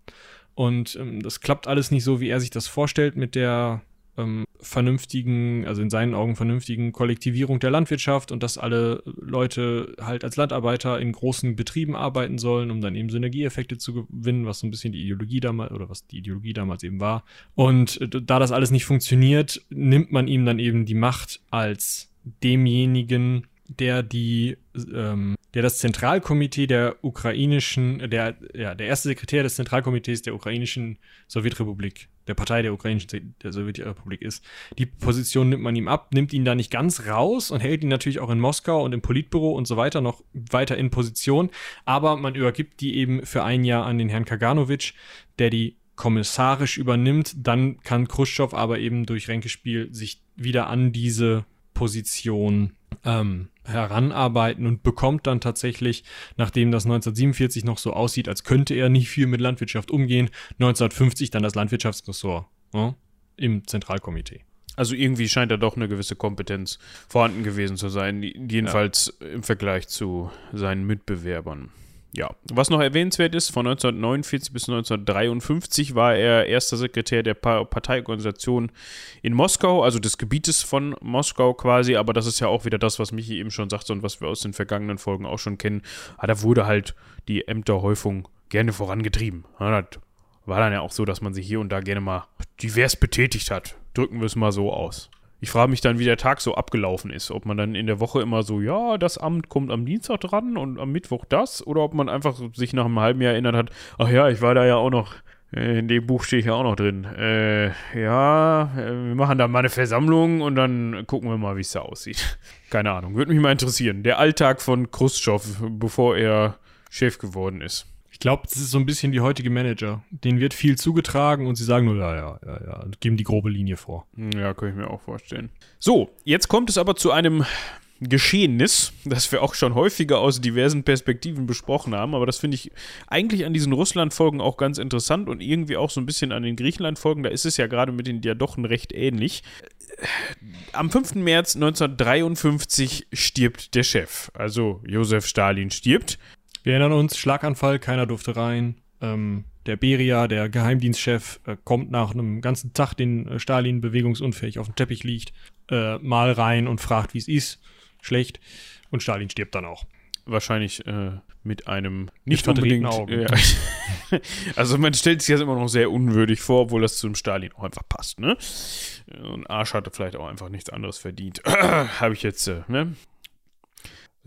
Und ähm, das klappt alles nicht so, wie er sich das vorstellt mit der ähm, vernünftigen, also in seinen Augen vernünftigen Kollektivierung der Landwirtschaft und dass alle Leute halt als Landarbeiter in großen Betrieben arbeiten sollen, um dann eben Synergieeffekte zu gewinnen, was so ein bisschen die Ideologie damals oder was die Ideologie damals eben war. Und äh, da das alles nicht funktioniert, nimmt man ihm dann eben die Macht als demjenigen, der die, ähm, der das Zentralkomitee der ukrainischen, der, ja, der erste Sekretär des Zentralkomitees der ukrainischen Sowjetrepublik der Partei der ukrainischen der Sowjetrepublik ist. Die Position nimmt man ihm ab, nimmt ihn da nicht ganz raus und hält ihn natürlich auch in Moskau und im Politbüro und so weiter noch weiter in Position, aber man übergibt die eben für ein Jahr an den Herrn Kaganovic, der die kommissarisch übernimmt. Dann kann Khrushchev aber eben durch Ränkespiel sich wieder an diese Position ähm, heranarbeiten und bekommt dann tatsächlich, nachdem das 1947 noch so aussieht, als könnte er nicht viel mit Landwirtschaft umgehen, 1950 dann das Landwirtschaftsressort ja, im Zentralkomitee. Also irgendwie scheint da doch eine gewisse Kompetenz vorhanden gewesen zu sein, jedenfalls ja. im Vergleich zu seinen Mitbewerbern. Ja, was noch erwähnenswert ist, von 1949 bis 1953 war er erster Sekretär der pa Parteiorganisation in Moskau, also des Gebietes von Moskau quasi, aber das ist ja auch wieder das, was Michi eben schon sagte und was wir aus den vergangenen Folgen auch schon kennen. Ah, da wurde halt die Ämterhäufung gerne vorangetrieben. Ja, das war dann ja auch so, dass man sich hier und da gerne mal divers betätigt hat. Drücken wir es mal so aus. Ich frage mich dann, wie der Tag so abgelaufen ist. Ob man dann in der Woche immer so, ja, das Amt kommt am Dienstag dran und am Mittwoch das. Oder ob man einfach sich nach einem halben Jahr erinnert hat, ach ja, ich war da ja auch noch, äh, in dem Buch stehe ich ja auch noch drin. Äh, ja, äh, wir machen da mal eine Versammlung und dann gucken wir mal, wie es da aussieht. Keine Ahnung, würde mich mal interessieren. Der Alltag von Khrushchev, bevor er Chef geworden ist. Ich glaube, das ist so ein bisschen wie heutige Manager. Denen wird viel zugetragen und sie sagen nur, ja, ja, ja, ja, und geben die grobe Linie vor. Ja, kann ich mir auch vorstellen. So, jetzt kommt es aber zu einem Geschehnis, das wir auch schon häufiger aus diversen Perspektiven besprochen haben, aber das finde ich eigentlich an diesen Russland-Folgen auch ganz interessant und irgendwie auch so ein bisschen an den Griechenland-Folgen, da ist es ja gerade mit den Diadochen recht ähnlich. Am 5. März 1953 stirbt der Chef, also Josef Stalin stirbt. Wir erinnern uns, Schlaganfall, keiner durfte rein. Ähm, der Beria, der Geheimdienstchef, äh, kommt nach einem ganzen Tag, den äh, Stalin bewegungsunfähig auf dem Teppich liegt, äh, mal rein und fragt, wie es ist. Schlecht. Und Stalin stirbt dann auch. wahrscheinlich äh, mit einem nicht verdrehten unbedingt. Augen. Ja. also man stellt sich das immer noch sehr unwürdig vor, obwohl das zum Stalin auch einfach passt, ne? Und Arsch hatte vielleicht auch einfach nichts anderes verdient. Habe ich jetzt, äh, ne?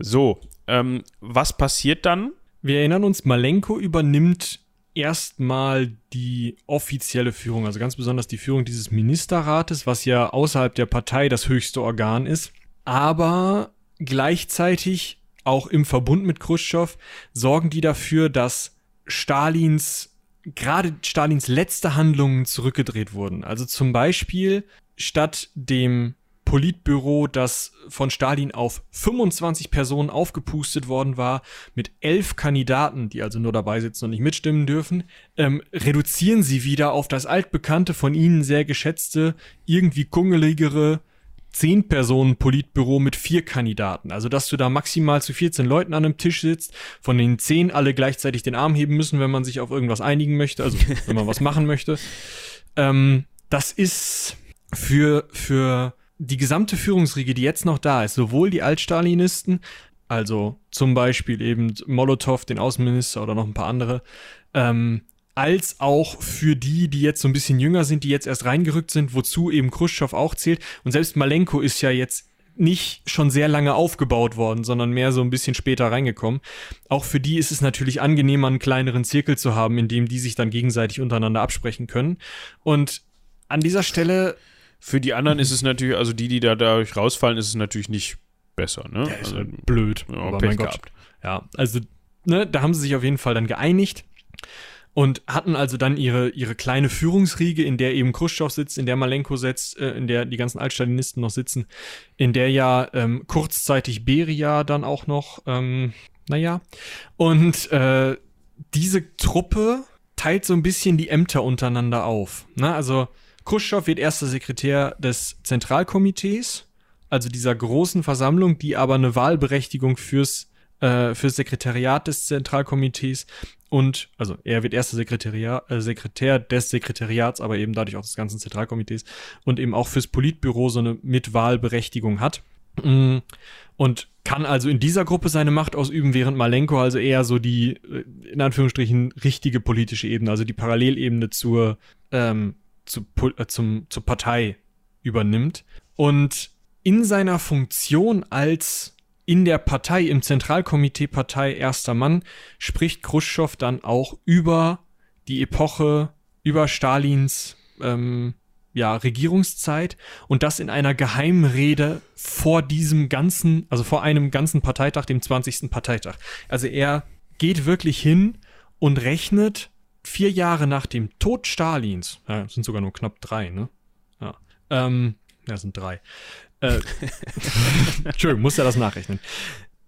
So, ähm, was passiert dann? Wir erinnern uns, Malenko übernimmt erstmal die offizielle Führung, also ganz besonders die Führung dieses Ministerrates, was ja außerhalb der Partei das höchste Organ ist. Aber gleichzeitig auch im Verbund mit Khrushchev sorgen die dafür, dass Stalins, gerade Stalins letzte Handlungen zurückgedreht wurden. Also zum Beispiel statt dem Politbüro, das von Stalin auf 25 Personen aufgepustet worden war, mit elf Kandidaten, die also nur dabei sitzen und nicht mitstimmen dürfen, ähm, reduzieren sie wieder auf das altbekannte, von ihnen sehr geschätzte, irgendwie kungeligere zehn Personen Politbüro mit vier Kandidaten. Also, dass du da maximal zu 14 Leuten an einem Tisch sitzt, von denen zehn alle gleichzeitig den Arm heben müssen, wenn man sich auf irgendwas einigen möchte, also wenn man was machen möchte. Ähm, das ist für, für die gesamte Führungsriege, die jetzt noch da ist, sowohl die Altstalinisten, also zum Beispiel eben Molotow, den Außenminister oder noch ein paar andere, ähm, als auch für die, die jetzt so ein bisschen jünger sind, die jetzt erst reingerückt sind, wozu eben Khrushchev auch zählt. Und selbst Malenko ist ja jetzt nicht schon sehr lange aufgebaut worden, sondern mehr so ein bisschen später reingekommen. Auch für die ist es natürlich angenehmer, einen kleineren Zirkel zu haben, in dem die sich dann gegenseitig untereinander absprechen können. Und an dieser Stelle. Für die anderen ist es natürlich, also die, die da dadurch rausfallen, ist es natürlich nicht besser, ne? Ja, also, halt blöd. ja, aber mein Gott. Ja, also, ne, da haben sie sich auf jeden Fall dann geeinigt und hatten also dann ihre, ihre kleine Führungsriege, in der eben Khrushchev sitzt, in der Malenko sitzt, äh, in der die ganzen Altstalinisten noch sitzen, in der ja ähm, kurzzeitig Beria dann auch noch, ähm, naja. Und äh, diese Truppe teilt so ein bisschen die Ämter untereinander auf. Ne? Also Khrushchev wird erster Sekretär des Zentralkomitees, also dieser großen Versammlung, die aber eine Wahlberechtigung fürs, äh, fürs Sekretariat des Zentralkomitees und, also er wird erster Sekretariat, äh, Sekretär des Sekretariats, aber eben dadurch auch des ganzen Zentralkomitees und eben auch fürs Politbüro so eine Mitwahlberechtigung hat. Mm, Und kann also in dieser Gruppe seine Macht ausüben, während Malenko also eher so die, äh, in Anführungsstrichen, richtige politische Ebene, also die Parallelebene zur, ähm, zu, äh, zum, zur Partei übernimmt. Und in seiner Funktion als in der Partei, im Zentralkomitee Partei erster Mann, spricht Khrushchev dann auch über die Epoche, über Stalins ähm, ja, Regierungszeit und das in einer Geheimrede vor diesem ganzen, also vor einem ganzen Parteitag, dem 20. Parteitag. Also er geht wirklich hin und rechnet vier Jahre nach dem Tod Stalins, ja, sind sogar nur knapp drei, ne? Ja, ähm, ja sind drei. Äh, Entschuldigung, muss ja das nachrechnen.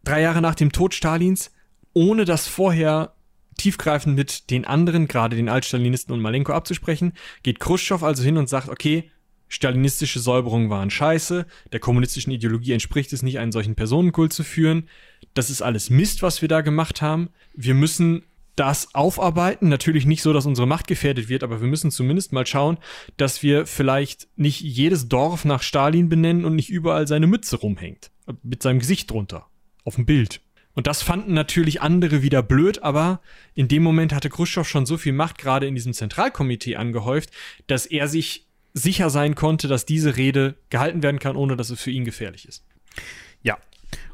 Drei Jahre nach dem Tod Stalins, ohne das vorher tiefgreifend mit den anderen, gerade den Altstalinisten und Malenko abzusprechen, geht Khrushchev also hin und sagt, okay, stalinistische Säuberungen waren scheiße, der kommunistischen Ideologie entspricht es nicht, einen solchen Personenkult zu führen. Das ist alles Mist, was wir da gemacht haben. Wir müssen das aufarbeiten. Natürlich nicht so, dass unsere Macht gefährdet wird, aber wir müssen zumindest mal schauen, dass wir vielleicht nicht jedes Dorf nach Stalin benennen und nicht überall seine Mütze rumhängt. Mit seinem Gesicht drunter. Auf dem Bild. Und das fanden natürlich andere wieder blöd, aber in dem Moment hatte Khrushchev schon so viel Macht gerade in diesem Zentralkomitee angehäuft, dass er sich sicher sein konnte, dass diese Rede gehalten werden kann, ohne dass es für ihn gefährlich ist. Ja.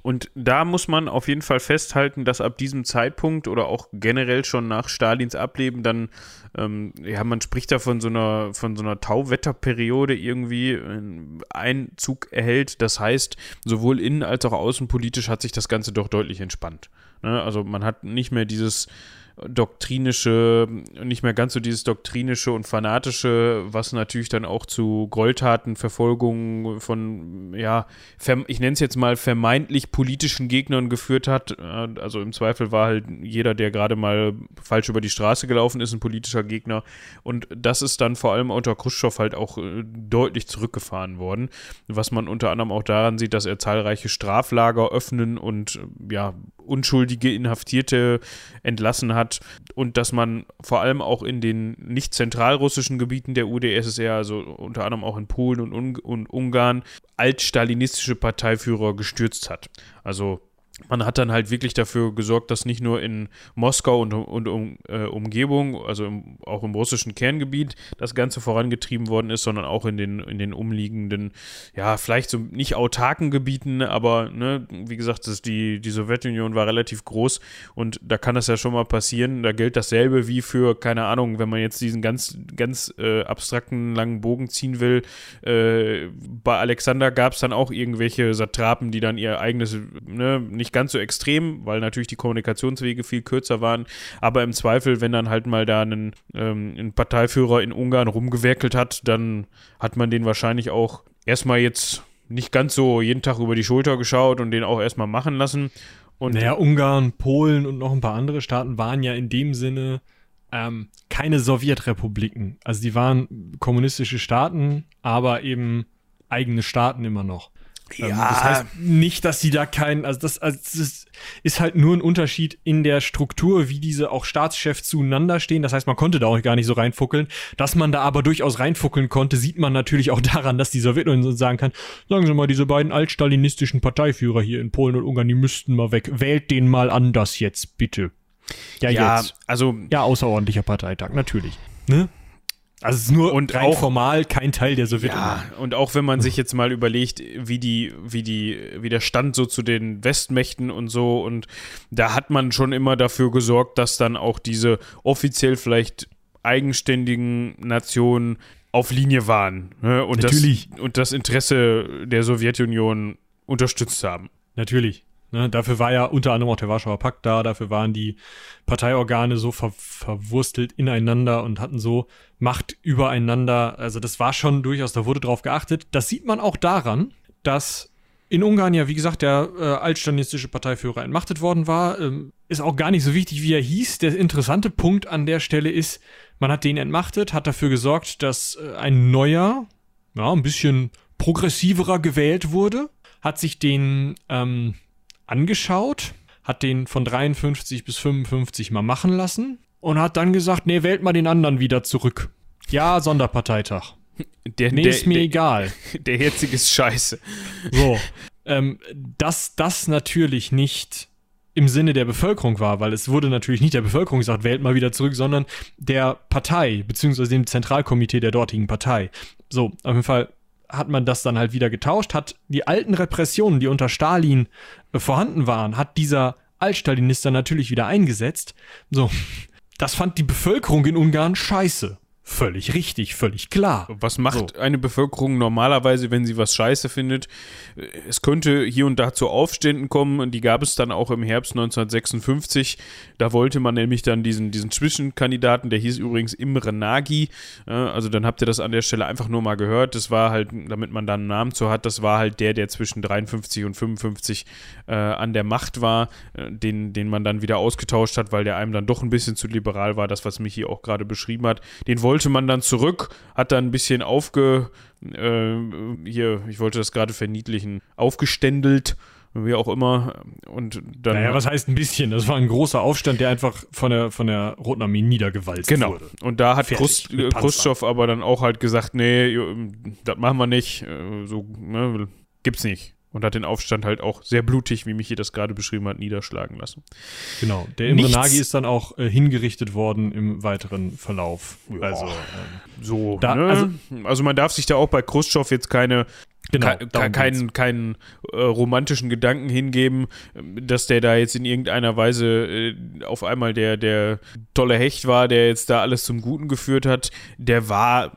Und da muss man auf jeden Fall festhalten, dass ab diesem Zeitpunkt oder auch generell schon nach Stalins Ableben dann, ähm, ja, man spricht da von so einer, von so einer Tauwetterperiode irgendwie äh, Einzug erhält. Das heißt, sowohl innen als auch außenpolitisch hat sich das Ganze doch deutlich entspannt. Ne? Also man hat nicht mehr dieses doktrinische, nicht mehr ganz so dieses doktrinische und fanatische, was natürlich dann auch zu Gräueltaten, Verfolgungen von, ja, ich nenne es jetzt mal vermeintlich politischen Gegnern geführt hat. Äh, Also im Zweifel war halt jeder, der gerade mal falsch über die Straße gelaufen ist, ein politischer Gegner. Und das ist dann vor allem unter Khrushchev halt auch äh, deutlich zurückgefahren worden, was man unter anderem auch daran sieht, dass er zahlreiche Straflager öffnen und äh, ja, unschuldige Inhaftierte entlassen hat und dass man vor allem auch in den nicht zentralrussischen Gebieten der UdSSR, also unter anderem auch in Polen und, Un und Ungarn, altstalinistische Parteiführer gestürzt hat. Also man hat dann halt wirklich dafür gesorgt, dass nicht nur in Moskau und, und um, äh, Umgebung, also im, auch im russischen Kerngebiet, das Ganze vorangetrieben worden ist, sondern auch in den, in den umliegenden, ja, vielleicht so nicht autarken Gebieten, aber ne, wie gesagt, das, die, die Sowjetunion war relativ groß und da kann das ja schon mal passieren. Da gilt dasselbe wie für, keine Ahnung, wenn man jetzt diesen ganz, ganz äh, abstrakten langen Bogen ziehen will. Äh, bei Alexander gab es dann auch irgendwelche Satrapen, die dann ihr eigenes, ne, nicht nicht ganz so extrem, weil natürlich die Kommunikationswege viel kürzer waren. Aber im Zweifel, wenn dann halt mal da ein, ähm, ein Parteiführer in Ungarn rumgewerkelt hat, dann hat man den wahrscheinlich auch erstmal jetzt nicht ganz so jeden Tag über die Schulter geschaut und den auch erstmal machen lassen. Und naja, Ungarn, Polen und noch ein paar andere Staaten waren ja in dem Sinne ähm, keine Sowjetrepubliken. Also die waren kommunistische Staaten, aber eben eigene Staaten immer noch. Ähm, ja. Das heißt nicht, dass sie da keinen, also das, also das ist halt nur ein Unterschied in der Struktur, wie diese auch Staatschefs zueinander stehen. Das heißt, man konnte da auch gar nicht so reinfuckeln. Dass man da aber durchaus reinfuckeln konnte, sieht man natürlich auch daran, dass die Sowjetunion sagen kann, sagen Sie mal, diese beiden altstalinistischen Parteiführer hier in Polen und Ungarn, die müssten mal weg. Wählt den mal anders jetzt, bitte. Ja, ja jetzt. also. Ja, außerordentlicher Parteitag, natürlich. Ne? Also es ist nur und rein auch, formal kein Teil der Sowjetunion. Ja, und auch wenn man sich jetzt mal überlegt, wie die, wie die, wie der Stand so zu den Westmächten und so, und da hat man schon immer dafür gesorgt, dass dann auch diese offiziell vielleicht eigenständigen Nationen auf Linie waren ne? und, Natürlich. Das, und das Interesse der Sowjetunion unterstützt haben. Natürlich. Ne, dafür war ja unter anderem auch der Warschauer Pakt da, dafür waren die Parteiorgane so ver verwurstelt ineinander und hatten so Macht übereinander. Also das war schon durchaus, da wurde drauf geachtet. Das sieht man auch daran, dass in Ungarn ja, wie gesagt, der äh, altstalinistische Parteiführer entmachtet worden war. Ähm, ist auch gar nicht so wichtig, wie er hieß. Der interessante Punkt an der Stelle ist, man hat den entmachtet, hat dafür gesorgt, dass äh, ein neuer, ja, ein bisschen progressiverer gewählt wurde, hat sich den ähm, angeschaut, hat den von 53 bis 55 mal machen lassen und hat dann gesagt, nee, wählt mal den anderen wieder zurück. Ja, Sonderparteitag. Der, nee, der, ist mir der, egal. Der jetzige ist scheiße. So. ähm, dass das natürlich nicht im Sinne der Bevölkerung war, weil es wurde natürlich nicht der Bevölkerung gesagt, wählt mal wieder zurück, sondern der Partei, beziehungsweise dem Zentralkomitee der dortigen Partei. So, auf jeden Fall hat man das dann halt wieder getauscht, hat die alten Repressionen, die unter Stalin vorhanden waren, hat dieser Altstalinist dann natürlich wieder eingesetzt. So, das fand die Bevölkerung in Ungarn scheiße. Völlig richtig, völlig klar. Was macht so. eine Bevölkerung normalerweise, wenn sie was scheiße findet? Es könnte hier und da zu Aufständen kommen und die gab es dann auch im Herbst 1956. Da wollte man nämlich dann diesen, diesen Zwischenkandidaten, der hieß übrigens Imre Nagy. Also dann habt ihr das an der Stelle einfach nur mal gehört. Das war halt, damit man da einen Namen zu hat, das war halt der, der zwischen 53 und 55 äh, an der Macht war, äh, den, den man dann wieder ausgetauscht hat, weil der einem dann doch ein bisschen zu liberal war, das, was Michi auch gerade beschrieben hat. Den wollte man dann zurück, hat dann ein bisschen aufge, äh, hier, ich wollte das gerade verniedlichen, aufgeständelt wie auch immer. Und dann. Naja, was heißt ein bisschen? Das war ein großer Aufstand, der einfach von der, von der Roten Armee niedergewalzt genau. wurde. Genau. Und da hat Khrushchev aber dann auch halt gesagt: Nee, das machen wir nicht. Äh, so, ne, gibt's nicht und hat den Aufstand halt auch sehr blutig, wie Michi das gerade beschrieben hat, niederschlagen lassen. Genau, der Imre Nagy ist dann auch äh, hingerichtet worden im weiteren Verlauf. Ja, also ähm, so, da, ne? also, also, man darf sich da auch bei Khrushchev jetzt keine Genau, ke keinen, keinen äh, romantischen Gedanken hingeben, dass der da jetzt in irgendeiner Weise äh, auf einmal der, der tolle Hecht war, der jetzt da alles zum Guten geführt hat. Der war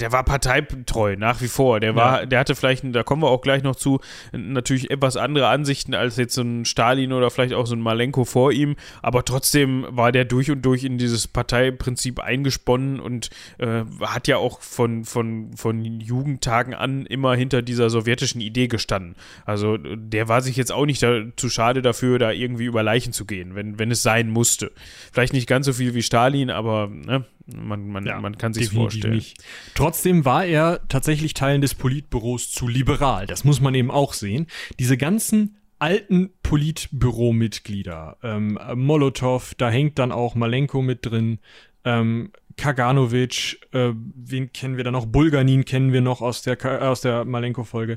der war parteitreu nach wie vor. Der war, ja. der hatte vielleicht, da kommen wir auch gleich noch zu, natürlich etwas andere Ansichten als jetzt so ein Stalin oder vielleicht auch so ein Malenko vor ihm, aber trotzdem war der durch und durch in dieses Parteiprinzip eingesponnen und äh, hat ja auch von, von, von Jugendtagen an immer hinter dieser sowjetischen Idee gestanden. Also der war sich jetzt auch nicht da, zu schade dafür, da irgendwie über Leichen zu gehen, wenn, wenn es sein musste. Vielleicht nicht ganz so viel wie Stalin, aber ne, man, man, ja, man kann sich vorstellen. Nicht. Trotzdem war er tatsächlich Teil des Politbüros zu liberal. Das muss man eben auch sehen. Diese ganzen alten Politbüromitglieder, ähm, Molotow, da hängt dann auch Malenko mit drin, ähm, Kaganovic, äh, wen kennen wir da noch? Bulganin kennen wir noch aus der, aus der Malenko-Folge.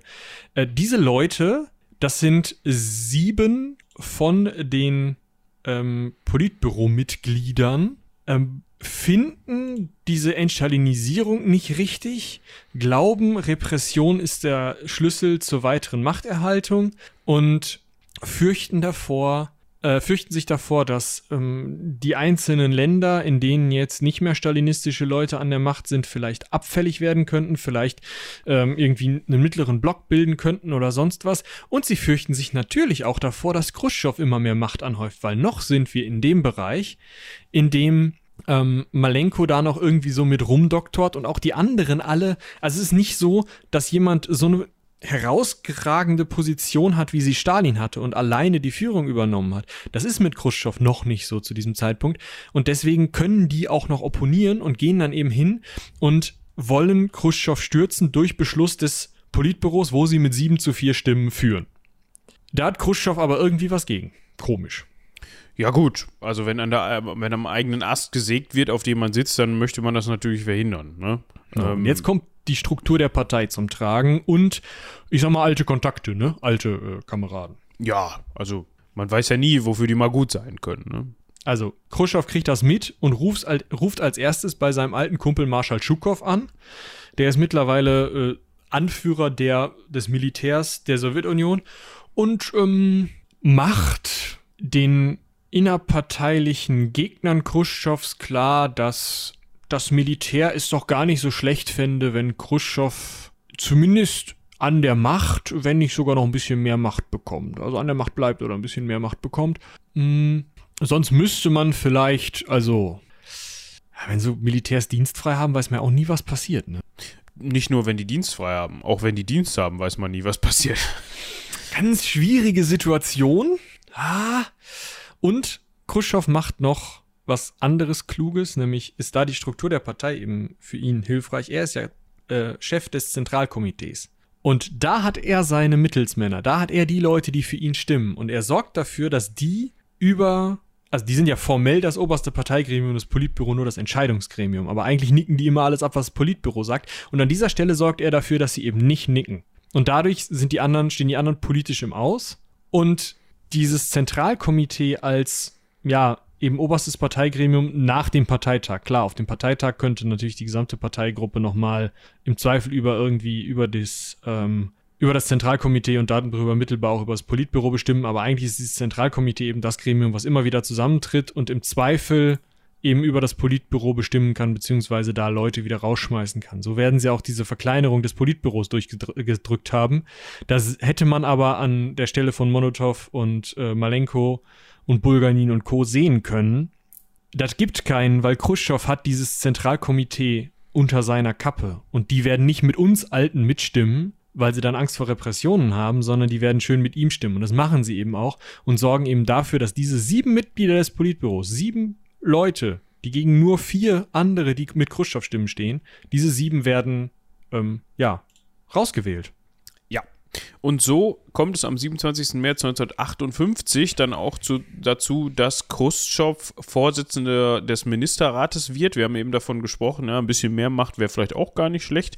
Äh, diese Leute das sind sieben von den ähm, Politbüro-Mitgliedern, ähm, finden diese Entstalinisierung nicht richtig, glauben, Repression ist der Schlüssel zur weiteren Machterhaltung und fürchten davor, äh, fürchten sich davor, dass ähm, die einzelnen Länder, in denen jetzt nicht mehr stalinistische Leute an der Macht sind, vielleicht abfällig werden könnten, vielleicht ähm, irgendwie einen mittleren Block bilden könnten oder sonst was. Und sie fürchten sich natürlich auch davor, dass Khrushchev immer mehr Macht anhäuft, weil noch sind wir in dem Bereich, in dem ähm, Malenko da noch irgendwie so mit rumdoktort und auch die anderen alle. Also es ist nicht so, dass jemand so eine herausragende Position hat, wie sie Stalin hatte und alleine die Führung übernommen hat. Das ist mit Khrushchev noch nicht so zu diesem Zeitpunkt. Und deswegen können die auch noch opponieren und gehen dann eben hin und wollen Khrushchev stürzen durch Beschluss des Politbüros, wo sie mit sieben zu vier Stimmen führen. Da hat Khrushchev aber irgendwie was gegen. Komisch. Ja, gut. Also, wenn, an der, wenn am eigenen Ast gesägt wird, auf dem man sitzt, dann möchte man das natürlich verhindern. Ne? Ja, ähm, jetzt kommt die Struktur der Partei zum Tragen und, ich sag mal, alte Kontakte, ne? Alte äh, Kameraden. Ja, also, man weiß ja nie, wofür die mal gut sein können, ne? Also, Khrushchev kriegt das mit und ruft, ruft als erstes bei seinem alten Kumpel Marschall Schukow an. Der ist mittlerweile äh, Anführer der, des Militärs der Sowjetunion und ähm, macht den innerparteilichen Gegnern Khrushchevs klar, dass das Militär es doch gar nicht so schlecht fände, wenn Khrushchev zumindest an der Macht, wenn nicht sogar noch ein bisschen mehr Macht bekommt. Also an der Macht bleibt oder ein bisschen mehr Macht bekommt. Hm, sonst müsste man vielleicht, also, wenn so Militärs dienstfrei haben, weiß man ja auch nie, was passiert, ne? Nicht nur, wenn die dienstfrei haben, auch wenn die Dienst haben, weiß man nie, was passiert. Ganz schwierige Situation. Ah. Und Khrushchev macht noch was anderes Kluges, nämlich ist da die Struktur der Partei eben für ihn hilfreich. Er ist ja äh, Chef des Zentralkomitees. Und da hat er seine Mittelsmänner, da hat er die Leute, die für ihn stimmen. Und er sorgt dafür, dass die über, also die sind ja formell das oberste Parteigremium, das Politbüro nur das Entscheidungsgremium. Aber eigentlich nicken die immer alles ab, was das Politbüro sagt. Und an dieser Stelle sorgt er dafür, dass sie eben nicht nicken. Und dadurch sind die anderen, stehen die anderen politisch im Aus. Und dieses Zentralkomitee als, ja, eben oberstes Parteigremium nach dem Parteitag. Klar, auf dem Parteitag könnte natürlich die gesamte Parteigruppe nochmal im Zweifel über irgendwie über das, ähm, über das Zentralkomitee und darüber mittelbar auch über das Politbüro bestimmen, aber eigentlich ist dieses Zentralkomitee eben das Gremium, was immer wieder zusammentritt und im Zweifel eben über das Politbüro bestimmen kann, beziehungsweise da Leute wieder rausschmeißen kann. So werden sie auch diese Verkleinerung des Politbüros durchgedrückt haben. Das hätte man aber an der Stelle von Monotov und äh, Malenko und Bulganin und Co. sehen können. Das gibt keinen, weil Khrushchev hat dieses Zentralkomitee unter seiner Kappe und die werden nicht mit uns Alten mitstimmen, weil sie dann Angst vor Repressionen haben, sondern die werden schön mit ihm stimmen. Und das machen sie eben auch und sorgen eben dafür, dass diese sieben Mitglieder des Politbüros, sieben Leute, die gegen nur vier andere, die mit Khrushchev-Stimmen stehen, diese sieben werden, ähm, ja, rausgewählt. Ja. Und so kommt es am 27. März 1958 dann auch zu, dazu, dass Khrushchev Vorsitzender des Ministerrates wird. Wir haben eben davon gesprochen, ja, ein bisschen mehr Macht wäre vielleicht auch gar nicht schlecht.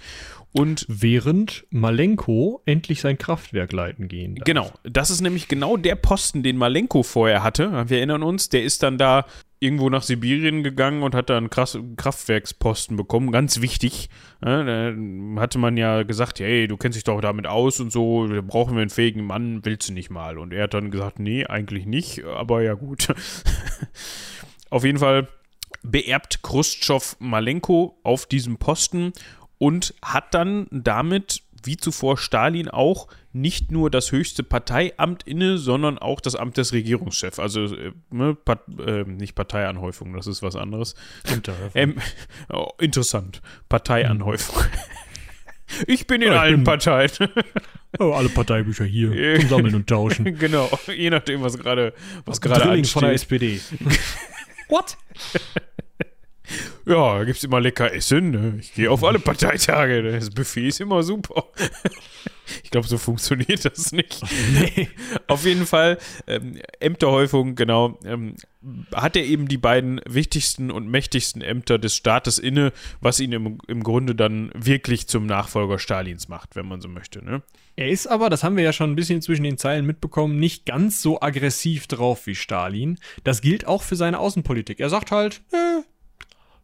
Und während Malenko endlich sein Kraftwerk leiten gehen darf. Genau, das ist nämlich genau der Posten, den Malenko vorher hatte. Wir erinnern uns, der ist dann da irgendwo nach Sibirien gegangen und hat da einen Kraftwerksposten bekommen, ganz wichtig. Ja, da hatte man ja gesagt, hey, du kennst dich doch damit aus und so, da brauchen wir einen fähigen Mann, willst du nicht mal? Und er hat dann gesagt, nee, eigentlich nicht, aber ja gut. Auf jeden Fall beerbt Khrushchev Malenko auf diesem Posten und hat dann damit wie zuvor Stalin auch nicht nur das höchste Parteiamt inne, sondern auch das Amt des Regierungschefs. Also äh, ne, Part, äh, nicht Parteianhäufung, das ist was anderes. Ähm, oh, interessant. Parteianhäufung. Ich bin in ich allen bin, Parteien. Oh, alle Parteibücher hier zum Sammeln und Tauschen. Genau, je nachdem, was gerade was gerade von der SPD. What? Ja, da gibt es immer lecker Essen. Ne? Ich gehe auf alle Parteitage. Das Buffet ist immer super. Ich glaube, so funktioniert das nicht. Nee. Auf jeden Fall, ähm, Ämterhäufung, genau, ähm, hat er eben die beiden wichtigsten und mächtigsten Ämter des Staates inne, was ihn im, im Grunde dann wirklich zum Nachfolger Stalins macht, wenn man so möchte. Ne? Er ist aber, das haben wir ja schon ein bisschen zwischen den Zeilen mitbekommen, nicht ganz so aggressiv drauf wie Stalin. Das gilt auch für seine Außenpolitik. Er sagt halt, äh,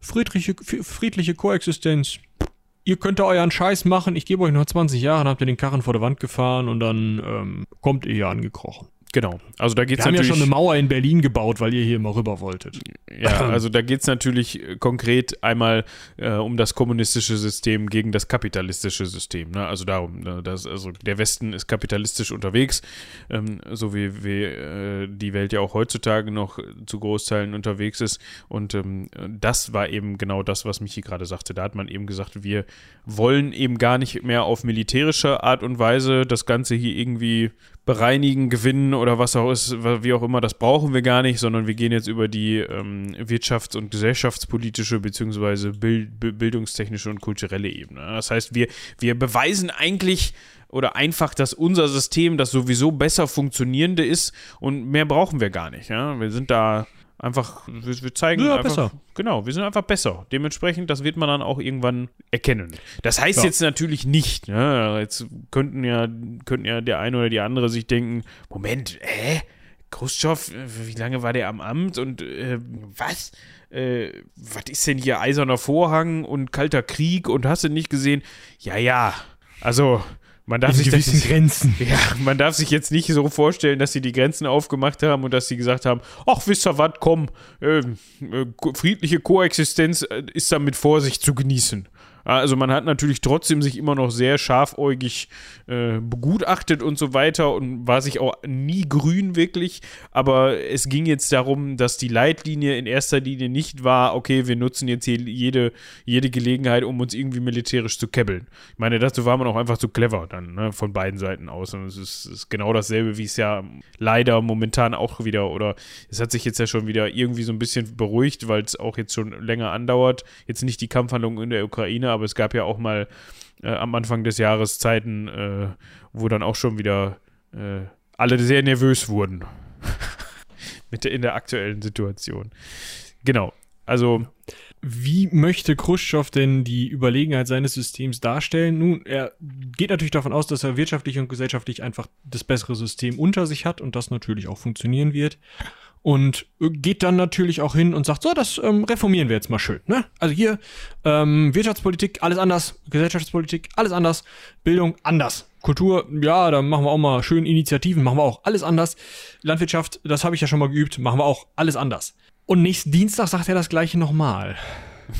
friedliche, friedliche Koexistenz, ihr könnt da euren Scheiß machen, ich gebe euch noch 20 Jahre, dann habt ihr den Karren vor der Wand gefahren und dann ähm, kommt ihr hier angekrochen. Genau. Also da geht's Wir haben ja schon eine Mauer in Berlin gebaut, weil ihr hier immer rüber wolltet. Ja, also da geht es natürlich äh, konkret einmal äh, um das kommunistische System gegen das kapitalistische System. Ne? Also darum, ne? also der Westen ist kapitalistisch unterwegs, ähm, so wie, wie äh, die Welt ja auch heutzutage noch zu Großteilen unterwegs ist. Und ähm, das war eben genau das, was Michi gerade sagte. Da hat man eben gesagt, wir wollen eben gar nicht mehr auf militärische Art und Weise das Ganze hier irgendwie bereinigen, gewinnen oder was auch ist, wie auch immer, das brauchen wir gar nicht, sondern wir gehen jetzt über die ähm, wirtschafts- und gesellschaftspolitische beziehungsweise Bild, bildungstechnische und kulturelle Ebene. Das heißt, wir, wir beweisen eigentlich oder einfach, dass unser System das sowieso besser funktionierende ist und mehr brauchen wir gar nicht. Ja? Wir sind da Einfach, wir, wir zeigen ja, einfach, besser. Genau, wir sind einfach besser. Dementsprechend, das wird man dann auch irgendwann erkennen. Das heißt ja. jetzt natürlich nicht, ne? jetzt könnten ja, könnten ja der eine oder die andere sich denken, Moment, hä? Khrushchev, wie lange war der am Amt und äh, was? Äh, was ist denn hier eiserner Vorhang und kalter Krieg und hast du nicht gesehen? Ja, ja, also man darf in sich gewissen das, Grenzen. Ja, man darf sich jetzt nicht so vorstellen, dass sie die Grenzen aufgemacht haben und dass sie gesagt haben, ach, wisst ihr was, komm, äh, äh, friedliche Koexistenz äh, ist da mit Vorsicht zu genießen. Also man hat natürlich trotzdem sich immer noch sehr scharfäugig äh, begutachtet und so weiter und war sich auch nie grün wirklich. Aber es ging jetzt darum, dass die Leitlinie in erster Linie nicht war, okay, wir nutzen jetzt hier jede, jede Gelegenheit, um uns irgendwie militärisch zu kebbeln. Ich meine, dazu war man auch einfach zu clever dann, ne, von beiden Seiten aus. Und es ist, ist genau dasselbe, wie es ja leider momentan auch wieder, oder es hat sich jetzt ja schon wieder irgendwie so ein bisschen beruhigt, weil es auch jetzt schon länger andauert. Jetzt nicht die Kampfhandlungen in der Ukraine, aber es gab ja auch mal äh, am Anfang des Jahres Zeiten, äh, wo dann auch schon wieder äh, alle sehr nervös wurden. Mit der, in der aktuellen Situation. Genau. Also. Wie möchte Khrushchev denn die Überlegenheit seines Systems darstellen? Nun, er geht natürlich davon aus, dass er wirtschaftlich und gesellschaftlich einfach das bessere System unter sich hat und das natürlich auch funktionieren wird und geht dann natürlich auch hin und sagt, so, das ähm, reformieren wir jetzt mal schön. Ne? Also hier ähm, Wirtschaftspolitik, alles anders, Gesellschaftspolitik, alles anders, Bildung anders. Kultur, ja, da machen wir auch mal schön Initiativen, machen wir auch alles anders. Landwirtschaft, das habe ich ja schon mal geübt, machen wir auch alles anders. Und nächsten Dienstag sagt er das gleiche nochmal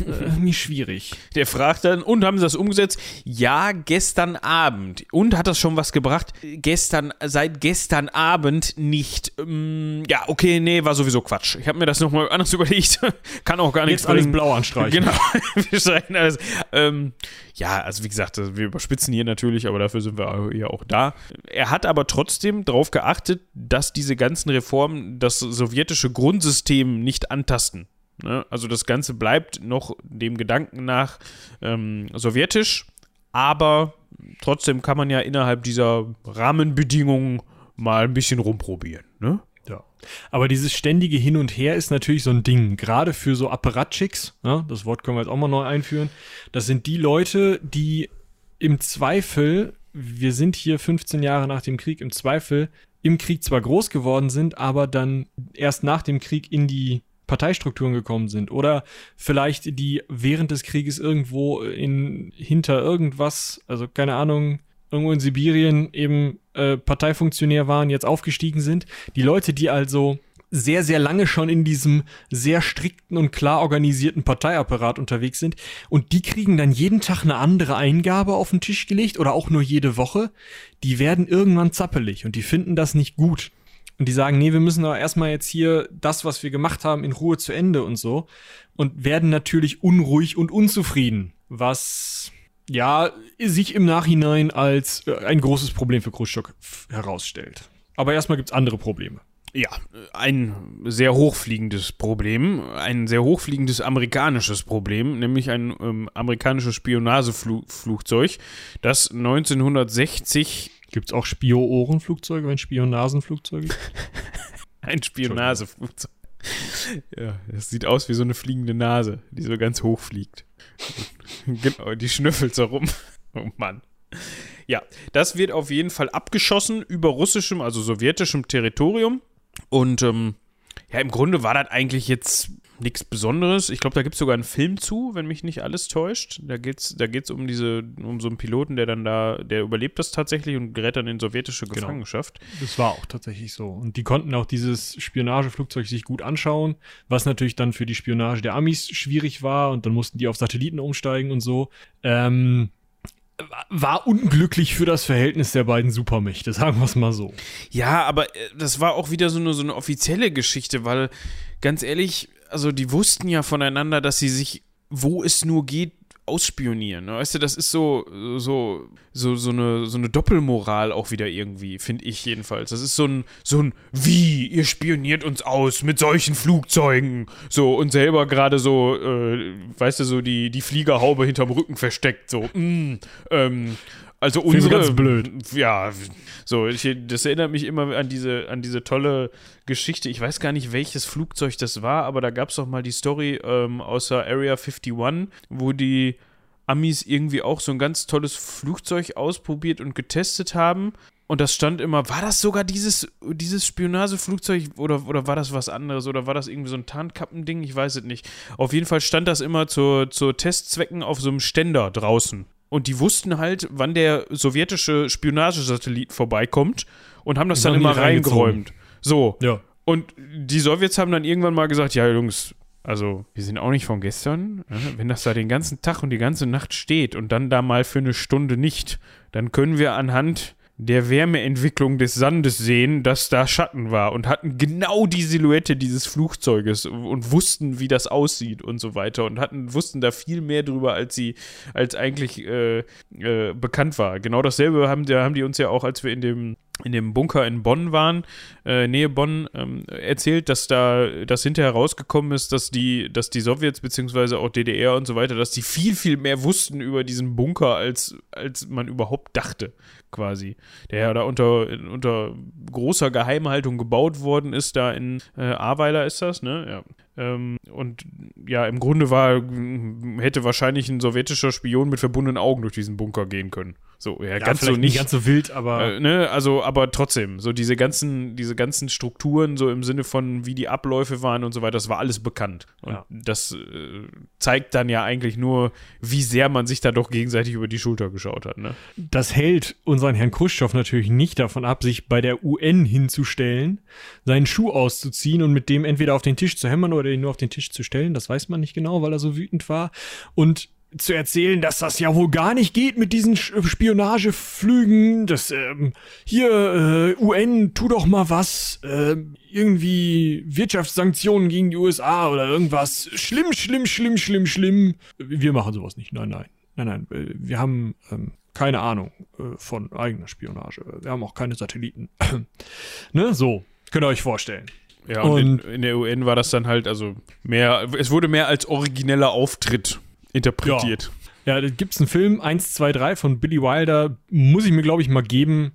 irgendwie schwierig. Der fragt dann, und haben sie das umgesetzt? Ja, gestern Abend. Und hat das schon was gebracht? Gestern, seit gestern Abend nicht. Ähm, ja, okay, nee, war sowieso Quatsch. Ich habe mir das nochmal anders überlegt. Kann auch gar nichts Jetzt alles blau anstreichen. Genau, wir streichen alles. Ähm, ja, also wie gesagt, wir überspitzen hier natürlich, aber dafür sind wir ja auch da. Er hat aber trotzdem darauf geachtet, dass diese ganzen Reformen das sowjetische Grundsystem nicht antasten. Ne? Also das Ganze bleibt noch dem Gedanken nach ähm, sowjetisch, aber trotzdem kann man ja innerhalb dieser Rahmenbedingungen mal ein bisschen rumprobieren. Ne? Ja. Aber dieses ständige Hin und Her ist natürlich so ein Ding, gerade für so Apparatchiks, ne? das Wort können wir jetzt auch mal neu einführen. Das sind die Leute, die im Zweifel, wir sind hier 15 Jahre nach dem Krieg, im Zweifel im Krieg zwar groß geworden sind, aber dann erst nach dem Krieg in die Parteistrukturen gekommen sind oder vielleicht die während des Krieges irgendwo in hinter irgendwas, also keine Ahnung, irgendwo in Sibirien eben äh, Parteifunktionär waren, jetzt aufgestiegen sind. Die Leute, die also sehr, sehr lange schon in diesem sehr strikten und klar organisierten Parteiapparat unterwegs sind und die kriegen dann jeden Tag eine andere Eingabe auf den Tisch gelegt oder auch nur jede Woche, die werden irgendwann zappelig und die finden das nicht gut. Und die sagen, nee, wir müssen aber erstmal jetzt hier das, was wir gemacht haben, in Ruhe zu Ende und so. Und werden natürlich unruhig und unzufrieden, was ja sich im Nachhinein als äh, ein großes Problem für Khrushchev herausstellt. Aber erstmal gibt's andere Probleme. Ja, ein sehr hochfliegendes Problem, ein sehr hochfliegendes amerikanisches Problem, nämlich ein ähm, amerikanisches Spionageflugzeug, das 1960 Gibt es auch Spio-Ohrenflugzeuge, wenn Spionasenflugzeuge? ein Spionageflugzeug. Ja, das sieht aus wie so eine fliegende Nase, die so ganz hoch fliegt. genau, die schnüffelt so rum. Oh Mann. Ja, das wird auf jeden Fall abgeschossen über russischem, also sowjetischem Territorium. Und ähm, ja, im Grunde war das eigentlich jetzt nichts Besonderes. Ich glaube, da gibt es sogar einen Film zu, wenn mich nicht alles täuscht. Da geht es da geht's um diese, um so einen Piloten, der dann da, der überlebt das tatsächlich und gerät dann in sowjetische genau. Gefangenschaft. Das war auch tatsächlich so. Und die konnten auch dieses Spionageflugzeug sich gut anschauen, was natürlich dann für die Spionage der Amis schwierig war und dann mussten die auf Satelliten umsteigen und so. Ähm, war unglücklich für das Verhältnis der beiden Supermächte, sagen wir es mal so. Ja, aber äh, das war auch wieder so eine, so eine offizielle Geschichte, weil ganz ehrlich, also die wussten ja voneinander, dass sie sich, wo es nur geht, ausspionieren. Ne? Weißt du, das ist so, so, so, so, eine, so eine Doppelmoral auch wieder irgendwie, finde ich jedenfalls. Das ist so ein, so ein, wie, ihr spioniert uns aus mit solchen Flugzeugen. So, und selber gerade so, äh, weißt du, so die, die Fliegerhaube hinterm Rücken versteckt. So, mm, ähm, also unsere. Ganz blöd. Ja, so, ich, das erinnert mich immer an diese, an diese tolle Geschichte. Ich weiß gar nicht, welches Flugzeug das war, aber da gab es doch mal die Story ähm, aus der Area 51, wo die Amis irgendwie auch so ein ganz tolles Flugzeug ausprobiert und getestet haben. Und das stand immer, war das sogar dieses, dieses Spionageflugzeug oder, oder war das was anderes oder war das irgendwie so ein Tarnkappending? Ich weiß es nicht. Auf jeden Fall stand das immer zur, zur Testzwecken auf so einem Ständer draußen. Und die wussten halt, wann der sowjetische Spionagesatellit vorbeikommt und haben das dann immer reingeräumt. So. Ja. Und die Sowjets haben dann irgendwann mal gesagt, ja Jungs, also wir sind auch nicht von gestern. Ne? Wenn das da den ganzen Tag und die ganze Nacht steht und dann da mal für eine Stunde nicht, dann können wir anhand der Wärmeentwicklung des Sandes sehen, dass da Schatten war und hatten genau die Silhouette dieses Flugzeuges und wussten, wie das aussieht und so weiter und hatten wussten da viel mehr drüber, als sie als eigentlich äh, äh, bekannt war. Genau dasselbe haben, haben die uns ja auch, als wir in dem in dem Bunker in Bonn waren, äh, Nähe Bonn, ähm, erzählt, dass da das hinterher rausgekommen ist, dass die, dass die Sowjets beziehungsweise auch DDR und so weiter, dass die viel, viel mehr wussten über diesen Bunker, als, als man überhaupt dachte quasi, der ja da unter, unter großer Geheimhaltung gebaut worden ist, da in äh, Ahrweiler ist das, ne? Ja. Ähm, und ja, im Grunde war, hätte wahrscheinlich ein sowjetischer Spion mit verbundenen Augen durch diesen Bunker gehen können. So, ja, ja ganz so nicht, ganz so wild, aber. Äh, ne, also, aber trotzdem, so diese ganzen, diese ganzen Strukturen, so im Sinne von, wie die Abläufe waren und so weiter, das war alles bekannt. Und ja. das äh, zeigt dann ja eigentlich nur, wie sehr man sich da doch gegenseitig über die Schulter geschaut hat, ne? Das hält unseren Herrn Khrushchev natürlich nicht davon ab, sich bei der UN hinzustellen, seinen Schuh auszuziehen und mit dem entweder auf den Tisch zu hämmern oder ihn nur auf den Tisch zu stellen. Das weiß man nicht genau, weil er so wütend war. Und zu erzählen, dass das ja wohl gar nicht geht mit diesen Spionageflügen. Das ähm, hier äh, UN, tu doch mal was. Äh, irgendwie Wirtschaftssanktionen gegen die USA oder irgendwas. Schlimm, schlimm, schlimm, schlimm, schlimm. Wir machen sowas nicht. Nein, nein, nein, nein. Äh, wir haben ähm, keine Ahnung äh, von eigener Spionage. Wir haben auch keine Satelliten. ne, so könnt ihr euch vorstellen. Ja, und, und in, in, der UN war das dann halt, also mehr, es wurde mehr als origineller Auftritt interpretiert. Ja, ja da gibt es einen Film, 1, 2, 3 von Billy Wilder, muss ich mir, glaube ich, mal geben.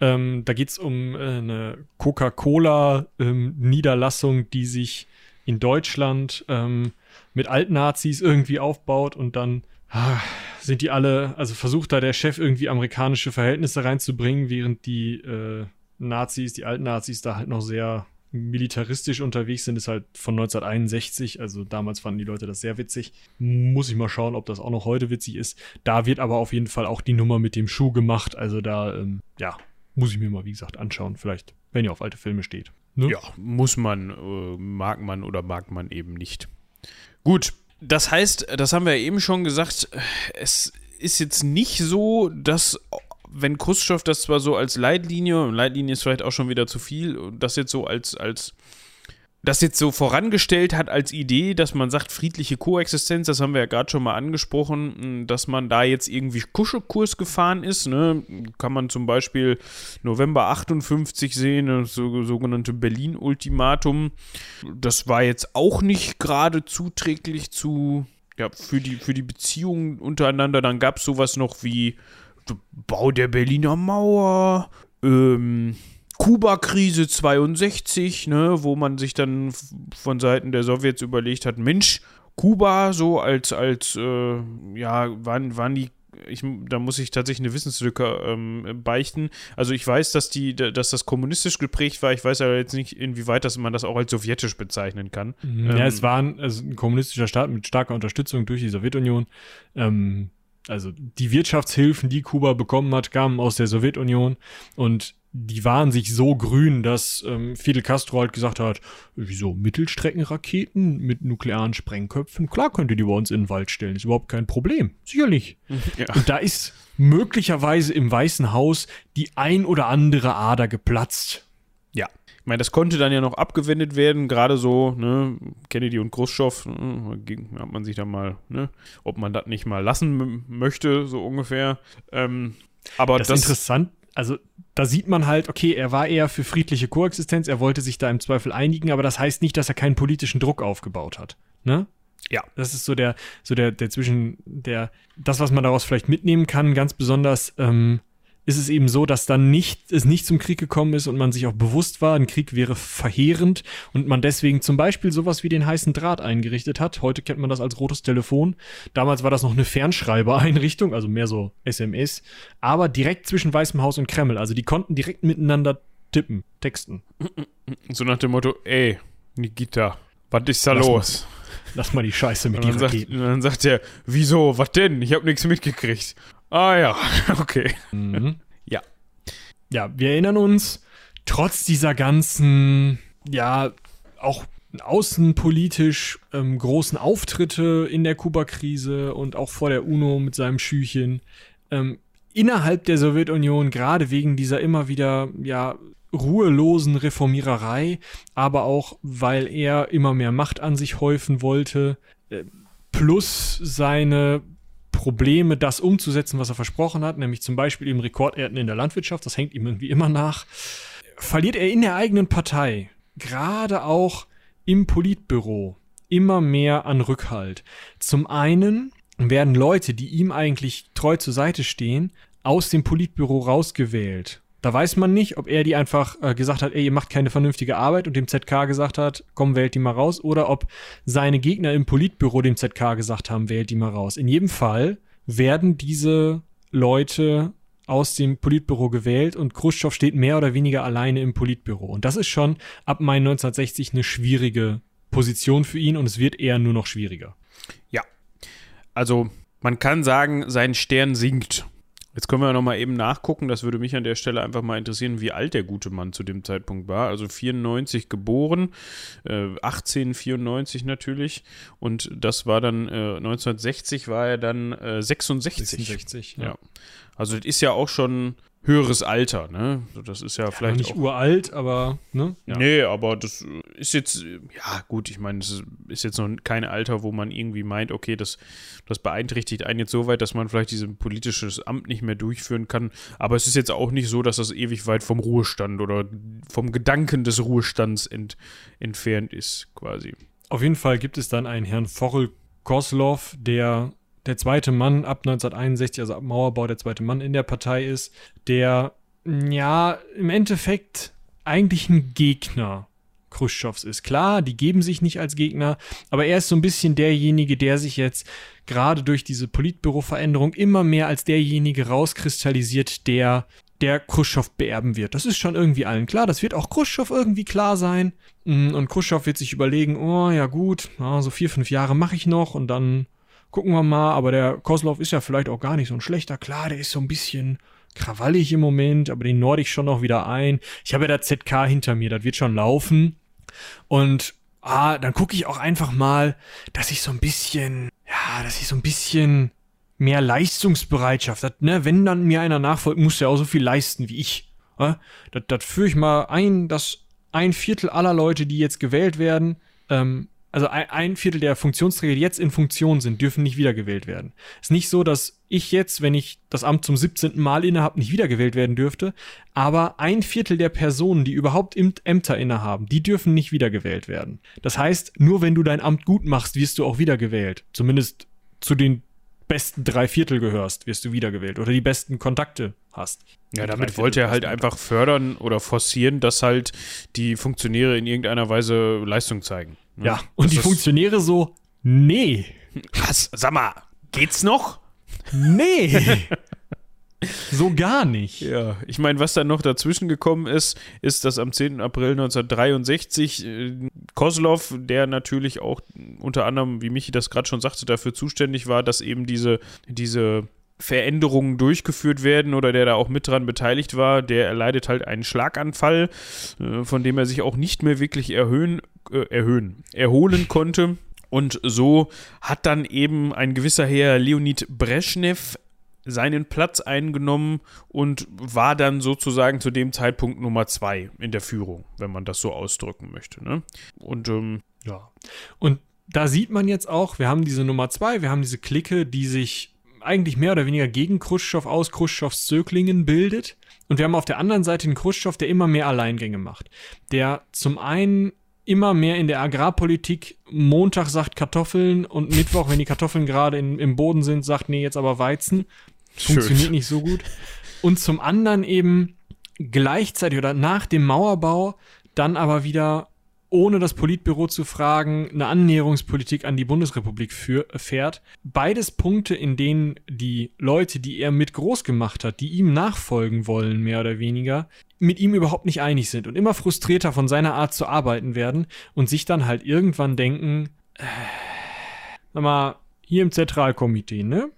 Ähm, da geht es um äh, eine Coca-Cola-Niederlassung, ähm, die sich in Deutschland ähm, mit Altnazis irgendwie aufbaut und dann ah, sind die alle, also versucht da der Chef irgendwie amerikanische Verhältnisse reinzubringen, während die äh, Nazis, die alten Nazis da halt noch sehr militaristisch unterwegs sind, ist halt von 1961. Also damals fanden die Leute das sehr witzig. Muss ich mal schauen, ob das auch noch heute witzig ist. Da wird aber auf jeden Fall auch die Nummer mit dem Schuh gemacht. Also da, ähm, ja, muss ich mir mal, wie gesagt, anschauen. Vielleicht, wenn ihr auf alte Filme steht. Ne? Ja, muss man, äh, mag man oder mag man eben nicht. Gut, das heißt, das haben wir eben schon gesagt, es ist jetzt nicht so, dass wenn Khrushchev das zwar so als Leitlinie, und Leitlinie ist vielleicht auch schon wieder zu viel, das jetzt so als, als das jetzt so vorangestellt hat als Idee, dass man sagt, friedliche Koexistenz, das haben wir ja gerade schon mal angesprochen, dass man da jetzt irgendwie Kuschelkurs gefahren ist. Ne? Kann man zum Beispiel November 58 sehen, das so, sogenannte Berlin-Ultimatum. Das war jetzt auch nicht gerade zuträglich zu, ja, für die, für die Beziehungen untereinander. Dann gab es sowas noch wie Bau der Berliner Mauer, ähm, Kuba-Krise 62, ne, wo man sich dann von Seiten der Sowjets überlegt hat, Mensch, Kuba so als, als, äh, ja, waren, waren die ich, da muss ich tatsächlich eine Wissenslücke ähm, beichten. Also ich weiß, dass die, dass das kommunistisch geprägt war. Ich weiß aber jetzt nicht, inwieweit dass man das auch als sowjetisch bezeichnen kann. Ja, ähm, es war ein, also ein, kommunistischer Staat mit starker Unterstützung durch die Sowjetunion. Ähm, also die Wirtschaftshilfen, die Kuba bekommen hat, kamen aus der Sowjetunion und die waren sich so grün, dass ähm, Fidel Castro halt gesagt hat, wieso Mittelstreckenraketen mit nuklearen Sprengköpfen? Klar könnt ihr die bei uns in den Wald stellen, ist überhaupt kein Problem. Sicherlich. Ja. Und da ist möglicherweise im Weißen Haus die ein oder andere Ader geplatzt. Ja. Ich meine, das konnte dann ja noch abgewendet werden, gerade so, ne, Kennedy und Khrushchev, ne, hat man sich da mal, ne, ob man das nicht mal lassen möchte, so ungefähr. Ähm, aber das, das ist interessant, also da sieht man halt, okay, er war eher für friedliche Koexistenz, er wollte sich da im Zweifel einigen, aber das heißt nicht, dass er keinen politischen Druck aufgebaut hat. Ne? Ja. Das ist so der, so der, der zwischen, der, das, was man daraus vielleicht mitnehmen kann, ganz besonders, ähm, ist es eben so, dass dann nicht, es nicht zum Krieg gekommen ist und man sich auch bewusst war, ein Krieg wäre verheerend und man deswegen zum Beispiel sowas wie den heißen Draht eingerichtet hat. Heute kennt man das als rotes Telefon. Damals war das noch eine Fernschreibereinrichtung, also mehr so SMS, aber direkt zwischen Weißem Haus und Kreml. Also die konnten direkt miteinander tippen, texten. So nach dem Motto, ey, Nikita, was ist da lass los? Mal, lass mal die Scheiße mit die Raketen. Sagt, dann sagt er, wieso, was denn? Ich hab nichts mitgekriegt. Ah ja, okay. Mhm. Ja. Ja, wir erinnern uns, trotz dieser ganzen, ja, auch außenpolitisch ähm, großen Auftritte in der Kuba-Krise und auch vor der UNO mit seinem Schüchen, ähm, innerhalb der Sowjetunion, gerade wegen dieser immer wieder, ja, ruhelosen Reformiererei, aber auch, weil er immer mehr Macht an sich häufen wollte, äh, plus seine Probleme, das umzusetzen, was er versprochen hat, nämlich zum Beispiel eben Rekordernten in der Landwirtschaft, das hängt ihm irgendwie immer nach, verliert er in der eigenen Partei, gerade auch im Politbüro, immer mehr an Rückhalt. Zum einen werden Leute, die ihm eigentlich treu zur Seite stehen, aus dem Politbüro rausgewählt. Da weiß man nicht, ob er die einfach äh, gesagt hat, ey, ihr macht keine vernünftige Arbeit und dem ZK gesagt hat, komm, wählt die mal raus, oder ob seine Gegner im Politbüro dem ZK gesagt haben, wählt die mal raus. In jedem Fall werden diese Leute aus dem Politbüro gewählt und Khrushchev steht mehr oder weniger alleine im Politbüro. Und das ist schon ab Mai 1960 eine schwierige Position für ihn und es wird eher nur noch schwieriger. Ja. Also man kann sagen, sein Stern sinkt. Jetzt können wir noch mal eben nachgucken. Das würde mich an der Stelle einfach mal interessieren, wie alt der gute Mann zu dem Zeitpunkt war. Also 94 geboren, äh, 1894 natürlich. Und das war dann äh, 1960 war er dann äh, 66. 66, ja. ja. Also das ist ja auch schon höheres Alter, ne? Das ist ja, ja vielleicht. Nicht auch, uralt, aber, ne? Ja. Nee, aber das ist jetzt, ja, gut, ich meine, das ist jetzt noch kein Alter, wo man irgendwie meint, okay, das, das beeinträchtigt einen jetzt so weit, dass man vielleicht dieses politisches Amt nicht mehr durchführen kann. Aber es ist jetzt auch nicht so, dass das ewig weit vom Ruhestand oder vom Gedanken des Ruhestands ent, entfernt ist, quasi. Auf jeden Fall gibt es dann einen Herrn Vorel Koslov, der der zweite Mann ab 1961, also ab Mauerbau der zweite Mann in der Partei ist, der ja im Endeffekt eigentlich ein Gegner Khrushchevs ist. Klar, die geben sich nicht als Gegner, aber er ist so ein bisschen derjenige, der sich jetzt gerade durch diese Politbüro-Veränderung immer mehr als derjenige rauskristallisiert, der der Khrushchev beerben wird. Das ist schon irgendwie allen klar. Das wird auch Khrushchev irgendwie klar sein. Mm, und Khrushchev wird sich überlegen, oh ja gut, so vier, fünf Jahre mache ich noch und dann gucken wir mal, aber der Koslov ist ja vielleicht auch gar nicht so ein schlechter. Klar, der ist so ein bisschen krawallig im Moment, aber den norde ich schon noch wieder ein. Ich habe ja da ZK hinter mir, das wird schon laufen. Und ah, dann gucke ich auch einfach mal, dass ich so ein bisschen, ja, dass ich so ein bisschen mehr Leistungsbereitschaft, das, ne, wenn dann mir einer nachfolgt, muss der auch so viel leisten wie ich. Das, das führe ich mal ein, dass ein Viertel aller Leute, die jetzt gewählt werden, ähm, also ein, ein Viertel der Funktionsträger, die jetzt in Funktion sind, dürfen nicht wiedergewählt werden. Es ist nicht so, dass ich jetzt, wenn ich das Amt zum 17. Mal innehabe, nicht wiedergewählt werden dürfte, aber ein Viertel der Personen, die überhaupt Ämter innehaben, die dürfen nicht wiedergewählt werden. Das heißt, nur wenn du dein Amt gut machst, wirst du auch wiedergewählt. Zumindest zu den besten drei Viertel gehörst, wirst du wiedergewählt oder die besten Kontakte hast. Ja, damit wollte er halt einfach fördern oder forcieren, dass halt die Funktionäre in irgendeiner Weise Leistung zeigen. Ne? Ja, und das die Funktionäre so, nee. Was? Sag mal, geht's noch? Nee. So gar nicht. Ja, ich meine, was dann noch dazwischen gekommen ist, ist, dass am 10. April 1963 äh, Kozlov, der natürlich auch unter anderem, wie Michi das gerade schon sagte, dafür zuständig war, dass eben diese, diese Veränderungen durchgeführt werden oder der da auch mit dran beteiligt war, der erleidet halt einen Schlaganfall, äh, von dem er sich auch nicht mehr wirklich erhöhen, äh, erhöhen, erholen konnte. Und so hat dann eben ein gewisser Herr Leonid Brezhnev seinen Platz eingenommen und war dann sozusagen zu dem Zeitpunkt Nummer zwei in der Führung, wenn man das so ausdrücken möchte. Ne? Und ähm, ja. Und da sieht man jetzt auch, wir haben diese Nummer zwei, wir haben diese Clique, die sich eigentlich mehr oder weniger gegen Khrushchev aus Khrushchevs Zöglingen bildet. Und wir haben auf der anderen Seite den Khrushchev, der immer mehr Alleingänge macht. Der zum einen immer mehr in der Agrarpolitik Montag sagt Kartoffeln und Mittwoch, wenn die Kartoffeln gerade im Boden sind, sagt, nee, jetzt aber Weizen. Funktioniert Schön. nicht so gut. Und zum anderen eben gleichzeitig oder nach dem Mauerbau dann aber wieder ohne das Politbüro zu fragen, eine Annäherungspolitik an die Bundesrepublik für, fährt. Beides Punkte, in denen die Leute, die er mit groß gemacht hat, die ihm nachfolgen wollen, mehr oder weniger, mit ihm überhaupt nicht einig sind und immer frustrierter von seiner Art zu arbeiten werden und sich dann halt irgendwann denken, äh, sag mal, hier im Zentralkomitee, ne?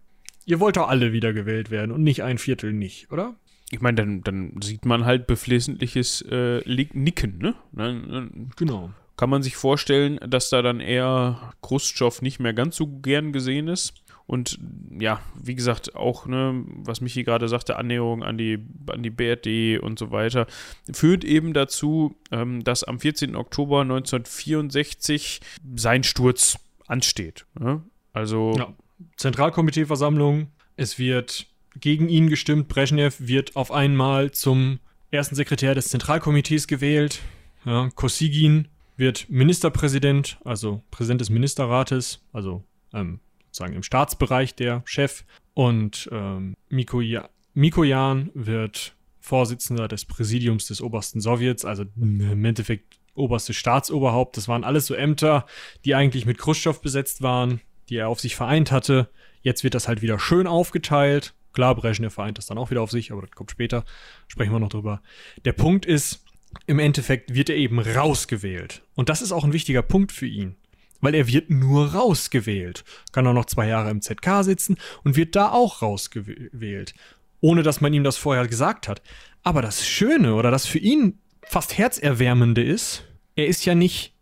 Ihr wollt doch alle wiedergewählt werden und nicht ein Viertel nicht, oder? Ich meine, dann, dann sieht man halt beflissentliches äh, Nicken, ne? Dann, genau. Kann man sich vorstellen, dass da dann eher Khrushchev nicht mehr ganz so gern gesehen ist. Und ja, wie gesagt, auch, ne, was Michi gerade sagte, Annäherung an die, an die BRD und so weiter, führt eben dazu, ähm, dass am 14. Oktober 1964 sein Sturz ansteht. Ne? Also. Ja. Zentralkomiteeversammlung, es wird gegen ihn gestimmt. Brezhnev wird auf einmal zum ersten Sekretär des Zentralkomitees gewählt. Ja, Kosygin wird Ministerpräsident, also Präsident des Ministerrates, also ähm, sozusagen im Staatsbereich der Chef. Und ähm, Mikoyan, wird Vorsitzender des Präsidiums des obersten Sowjets, also im Endeffekt oberste Staatsoberhaupt. Das waren alles so Ämter, die eigentlich mit Khrushchev besetzt waren, die er auf sich vereint hatte. Jetzt wird das halt wieder schön aufgeteilt. Klar, Brezhnev vereint das dann auch wieder auf sich, aber das kommt später. Sprechen wir noch drüber. Der Punkt ist, im Endeffekt wird er eben rausgewählt. Und das ist auch ein wichtiger Punkt für ihn. Weil er wird nur rausgewählt. Kann auch noch zwei Jahre im ZK sitzen und wird da auch rausgewählt. Ohne dass man ihm das vorher gesagt hat. Aber das Schöne oder das für ihn fast herzerwärmende ist, er ist ja nicht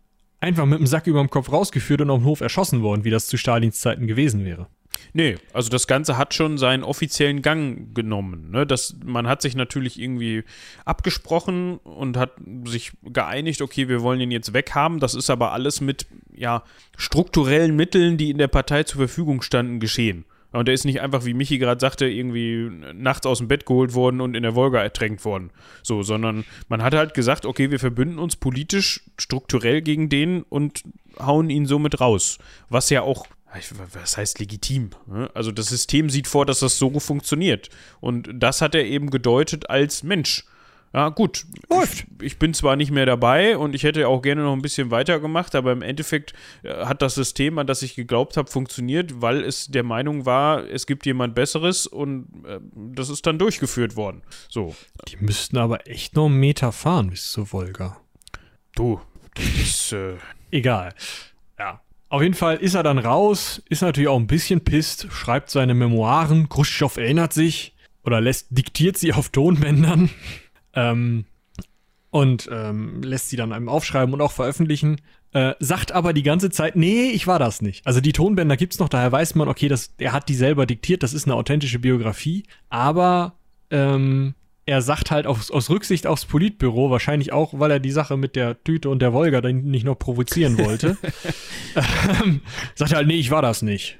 einfach mit dem Sack über dem Kopf rausgeführt und auf dem Hof erschossen worden, wie das zu Stalins Zeiten gewesen wäre. Nee, also das Ganze hat schon seinen offiziellen Gang genommen. Ne? Das, man hat sich natürlich irgendwie abgesprochen und hat sich geeinigt, okay, wir wollen ihn jetzt weghaben. Das ist aber alles mit ja, strukturellen Mitteln, die in der Partei zur Verfügung standen, geschehen. Und er ist nicht einfach, wie Michi gerade sagte, irgendwie nachts aus dem Bett geholt worden und in der Wolga ertränkt worden. So, sondern man hat halt gesagt, okay, wir verbünden uns politisch strukturell gegen den und hauen ihn somit raus. Was ja auch was heißt legitim? Ne? Also das System sieht vor, dass das so funktioniert. Und das hat er eben gedeutet als Mensch. Ja, gut. Ich, ich, bin zwar nicht mehr dabei und ich hätte auch gerne noch ein bisschen weitergemacht, aber im Endeffekt äh, hat das System, an das ich geglaubt habe, funktioniert, weil es der Meinung war, es gibt jemand Besseres und äh, das ist dann durchgeführt worden. So. Die müssten aber echt noch einen Meter fahren bis zur Wolga. Du, das ist. Äh Egal. Ja. Auf jeden Fall ist er dann raus, ist natürlich auch ein bisschen pisst, schreibt seine Memoiren, Khrushchev erinnert sich oder lässt, diktiert sie auf Tonbändern ähm, und ähm, lässt sie dann einem aufschreiben und auch veröffentlichen. Äh, sagt aber die ganze Zeit, nee, ich war das nicht. Also die Tonbänder gibt's noch, daher weiß man, okay, das, er hat die selber diktiert, das ist eine authentische Biografie, aber ähm, er sagt halt aus, aus Rücksicht aufs Politbüro, wahrscheinlich auch, weil er die Sache mit der Tüte und der Wolga dann nicht noch provozieren wollte, ähm, sagt er halt, nee, ich war das nicht.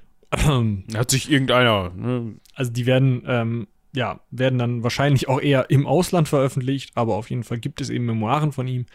Hat sich irgendeiner. Ne? Also die werden, ähm, ja, werden dann wahrscheinlich auch eher im Ausland veröffentlicht, aber auf jeden Fall gibt es eben Memoiren von ihm.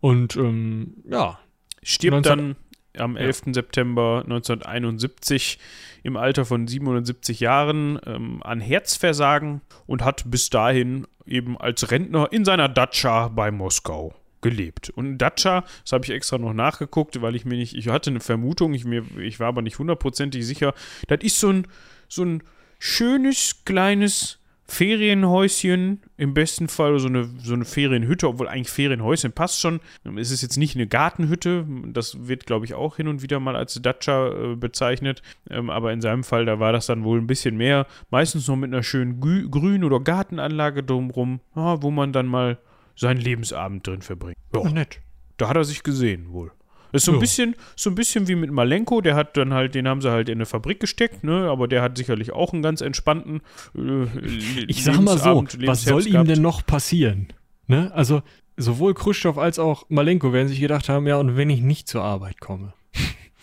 Und ähm, ja. Stirbt 19 dann am 11. Ja. September 1971 im Alter von 77 Jahren ähm, an Herzversagen und hat bis dahin eben als Rentner in seiner Datscha bei Moskau gelebt. Und Datscha, das habe ich extra noch nachgeguckt, weil ich mir nicht, ich hatte eine Vermutung, ich, mir, ich war aber nicht hundertprozentig sicher, das ist so ein, so ein schönes, kleines Ferienhäuschen, im besten Fall so eine, so eine Ferienhütte, obwohl eigentlich Ferienhäuschen passt schon. Es ist jetzt nicht eine Gartenhütte, das wird, glaube ich, auch hin und wieder mal als Datscha äh, bezeichnet. Ähm, aber in seinem Fall, da war das dann wohl ein bisschen mehr. Meistens noch mit einer schönen Gü Grün- oder Gartenanlage drumrum, ja, wo man dann mal seinen Lebensabend drin verbringt. Ja, nett. Da hat er sich gesehen, wohl. Ist so ein, bisschen, so ein bisschen wie mit Malenko, der hat dann halt, den haben sie halt in eine Fabrik gesteckt, ne? Aber der hat sicherlich auch einen ganz entspannten äh, Ich sag mal so, was soll ihm denn noch passieren? Ne? Also, sowohl Khrushchev als auch Malenko werden sich gedacht haben, ja, und wenn ich nicht zur Arbeit komme.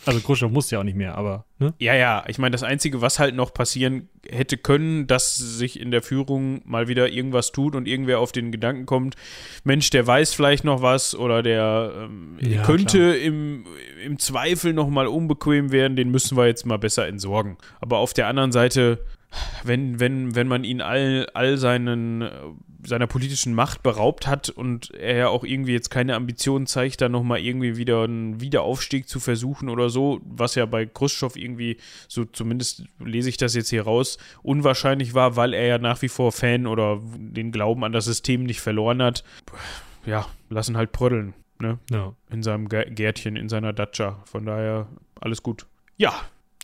Also Khrushchev musste ja auch nicht mehr, aber. Ne? Ja, ja, ich meine, das Einzige, was halt noch passieren hätte können, dass sich in der Führung mal wieder irgendwas tut und irgendwer auf den Gedanken kommt, Mensch, der weiß vielleicht noch was oder der ähm, ja, könnte im, im Zweifel noch mal unbequem werden, den müssen wir jetzt mal besser entsorgen. Aber auf der anderen Seite wenn, wenn, wenn man ihn all, all seinen, seiner politischen Macht beraubt hat und er ja auch irgendwie jetzt keine Ambitionen zeigt, da nochmal irgendwie wieder einen Wiederaufstieg zu versuchen oder so, was ja bei Khrushchev irgendwie, so zumindest lese ich das jetzt hier raus, unwahrscheinlich war, weil er ja nach wie vor Fan oder den Glauben an das System nicht verloren hat. Ja, lassen halt prödeln, ne? Ja. In seinem Gärtchen, in seiner Datscha. Von daher alles gut. Ja,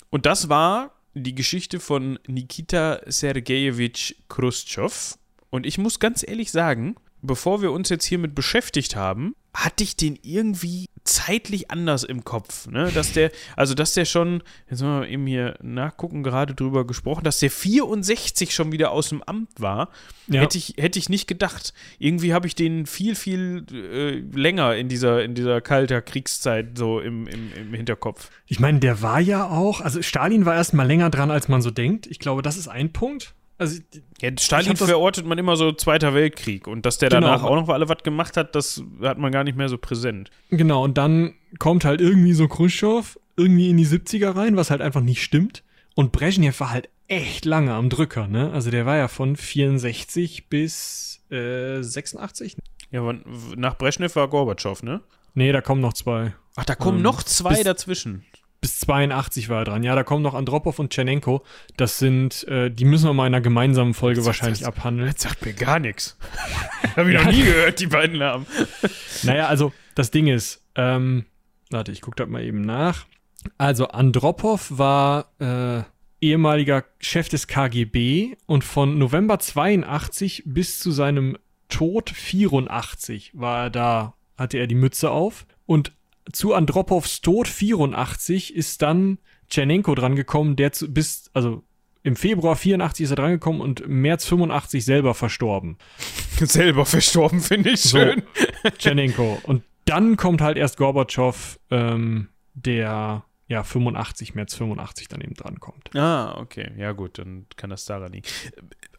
und das war die Geschichte von Nikita Sergejewitsch Khrushchev. Und ich muss ganz ehrlich sagen, bevor wir uns jetzt hiermit beschäftigt haben, hatte ich den irgendwie zeitlich anders im Kopf, ne? Dass der, also dass der schon, jetzt mal eben hier nachgucken, gerade drüber gesprochen, dass der 64 schon wieder aus dem Amt war, ja. hätte ich, hätte ich nicht gedacht. Irgendwie habe ich den viel, viel äh, länger in dieser, in dieser kalter Kriegszeit so im, im, im Hinterkopf. Ich meine, der war ja auch, also Stalin war erst mal länger dran, als man so denkt. Ich glaube, das ist ein Punkt. Also, ja, Stalin verortet man immer so Zweiter Weltkrieg und dass der genau. danach auch noch alle was gemacht hat, das hat man gar nicht mehr so präsent. Genau, und dann kommt halt irgendwie so Khrushchev irgendwie in die 70er rein, was halt einfach nicht stimmt. Und Brezhnev war halt echt lange am Drücker, ne? Also der war ja von 64 bis äh, 86. Ja, nach Brezhnev war Gorbatschow, ne? Nee, da kommen noch zwei. Ach, da kommen ähm, noch zwei dazwischen bis 82 war er dran. Ja, da kommen noch Andropov und Tschernenko. Das sind, äh, die müssen wir mal in einer gemeinsamen Folge das wahrscheinlich das, abhandeln. Das sagt mir gar nichts. Habe ich noch nie gehört, die beiden Namen. naja, also das Ding ist, ähm, warte, ich gucke das mal eben nach. Also Andropov war äh, ehemaliger Chef des KGB und von November 82 bis zu seinem Tod 84 war er da, hatte er die Mütze auf. Und zu Andropovs Tod 84 ist dann Tschernenko drangekommen, der zu, bis, also im Februar 84 ist er drangekommen und im März 85 selber verstorben. Selber verstorben, finde ich schön. So, Tschernenko. Und dann kommt halt erst Gorbatschow, ähm, der ja, 85, März 85 dann eben drankommt. Ah, okay. Ja, gut, dann kann das daran liegen.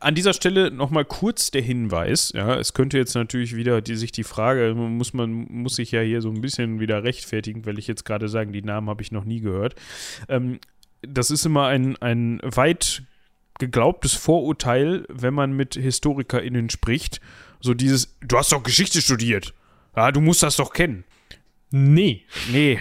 An dieser Stelle nochmal kurz der Hinweis. Ja, es könnte jetzt natürlich wieder die, sich die Frage, muss man, muss sich ja hier so ein bisschen wieder rechtfertigen, weil ich jetzt gerade sagen, die Namen habe ich noch nie gehört. Ähm, das ist immer ein, ein weit geglaubtes Vorurteil, wenn man mit HistorikerInnen spricht. So dieses, du hast doch Geschichte studiert. Ja, du musst das doch kennen. Nee. Nee,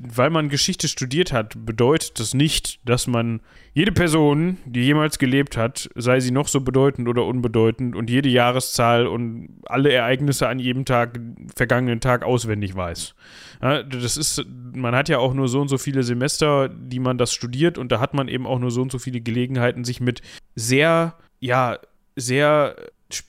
weil man Geschichte studiert hat, bedeutet das nicht, dass man jede Person, die jemals gelebt hat, sei sie noch so bedeutend oder unbedeutend und jede Jahreszahl und alle Ereignisse an jedem Tag, vergangenen Tag auswendig weiß. Ja, das ist, man hat ja auch nur so und so viele Semester, die man das studiert und da hat man eben auch nur so und so viele Gelegenheiten, sich mit sehr, ja, sehr,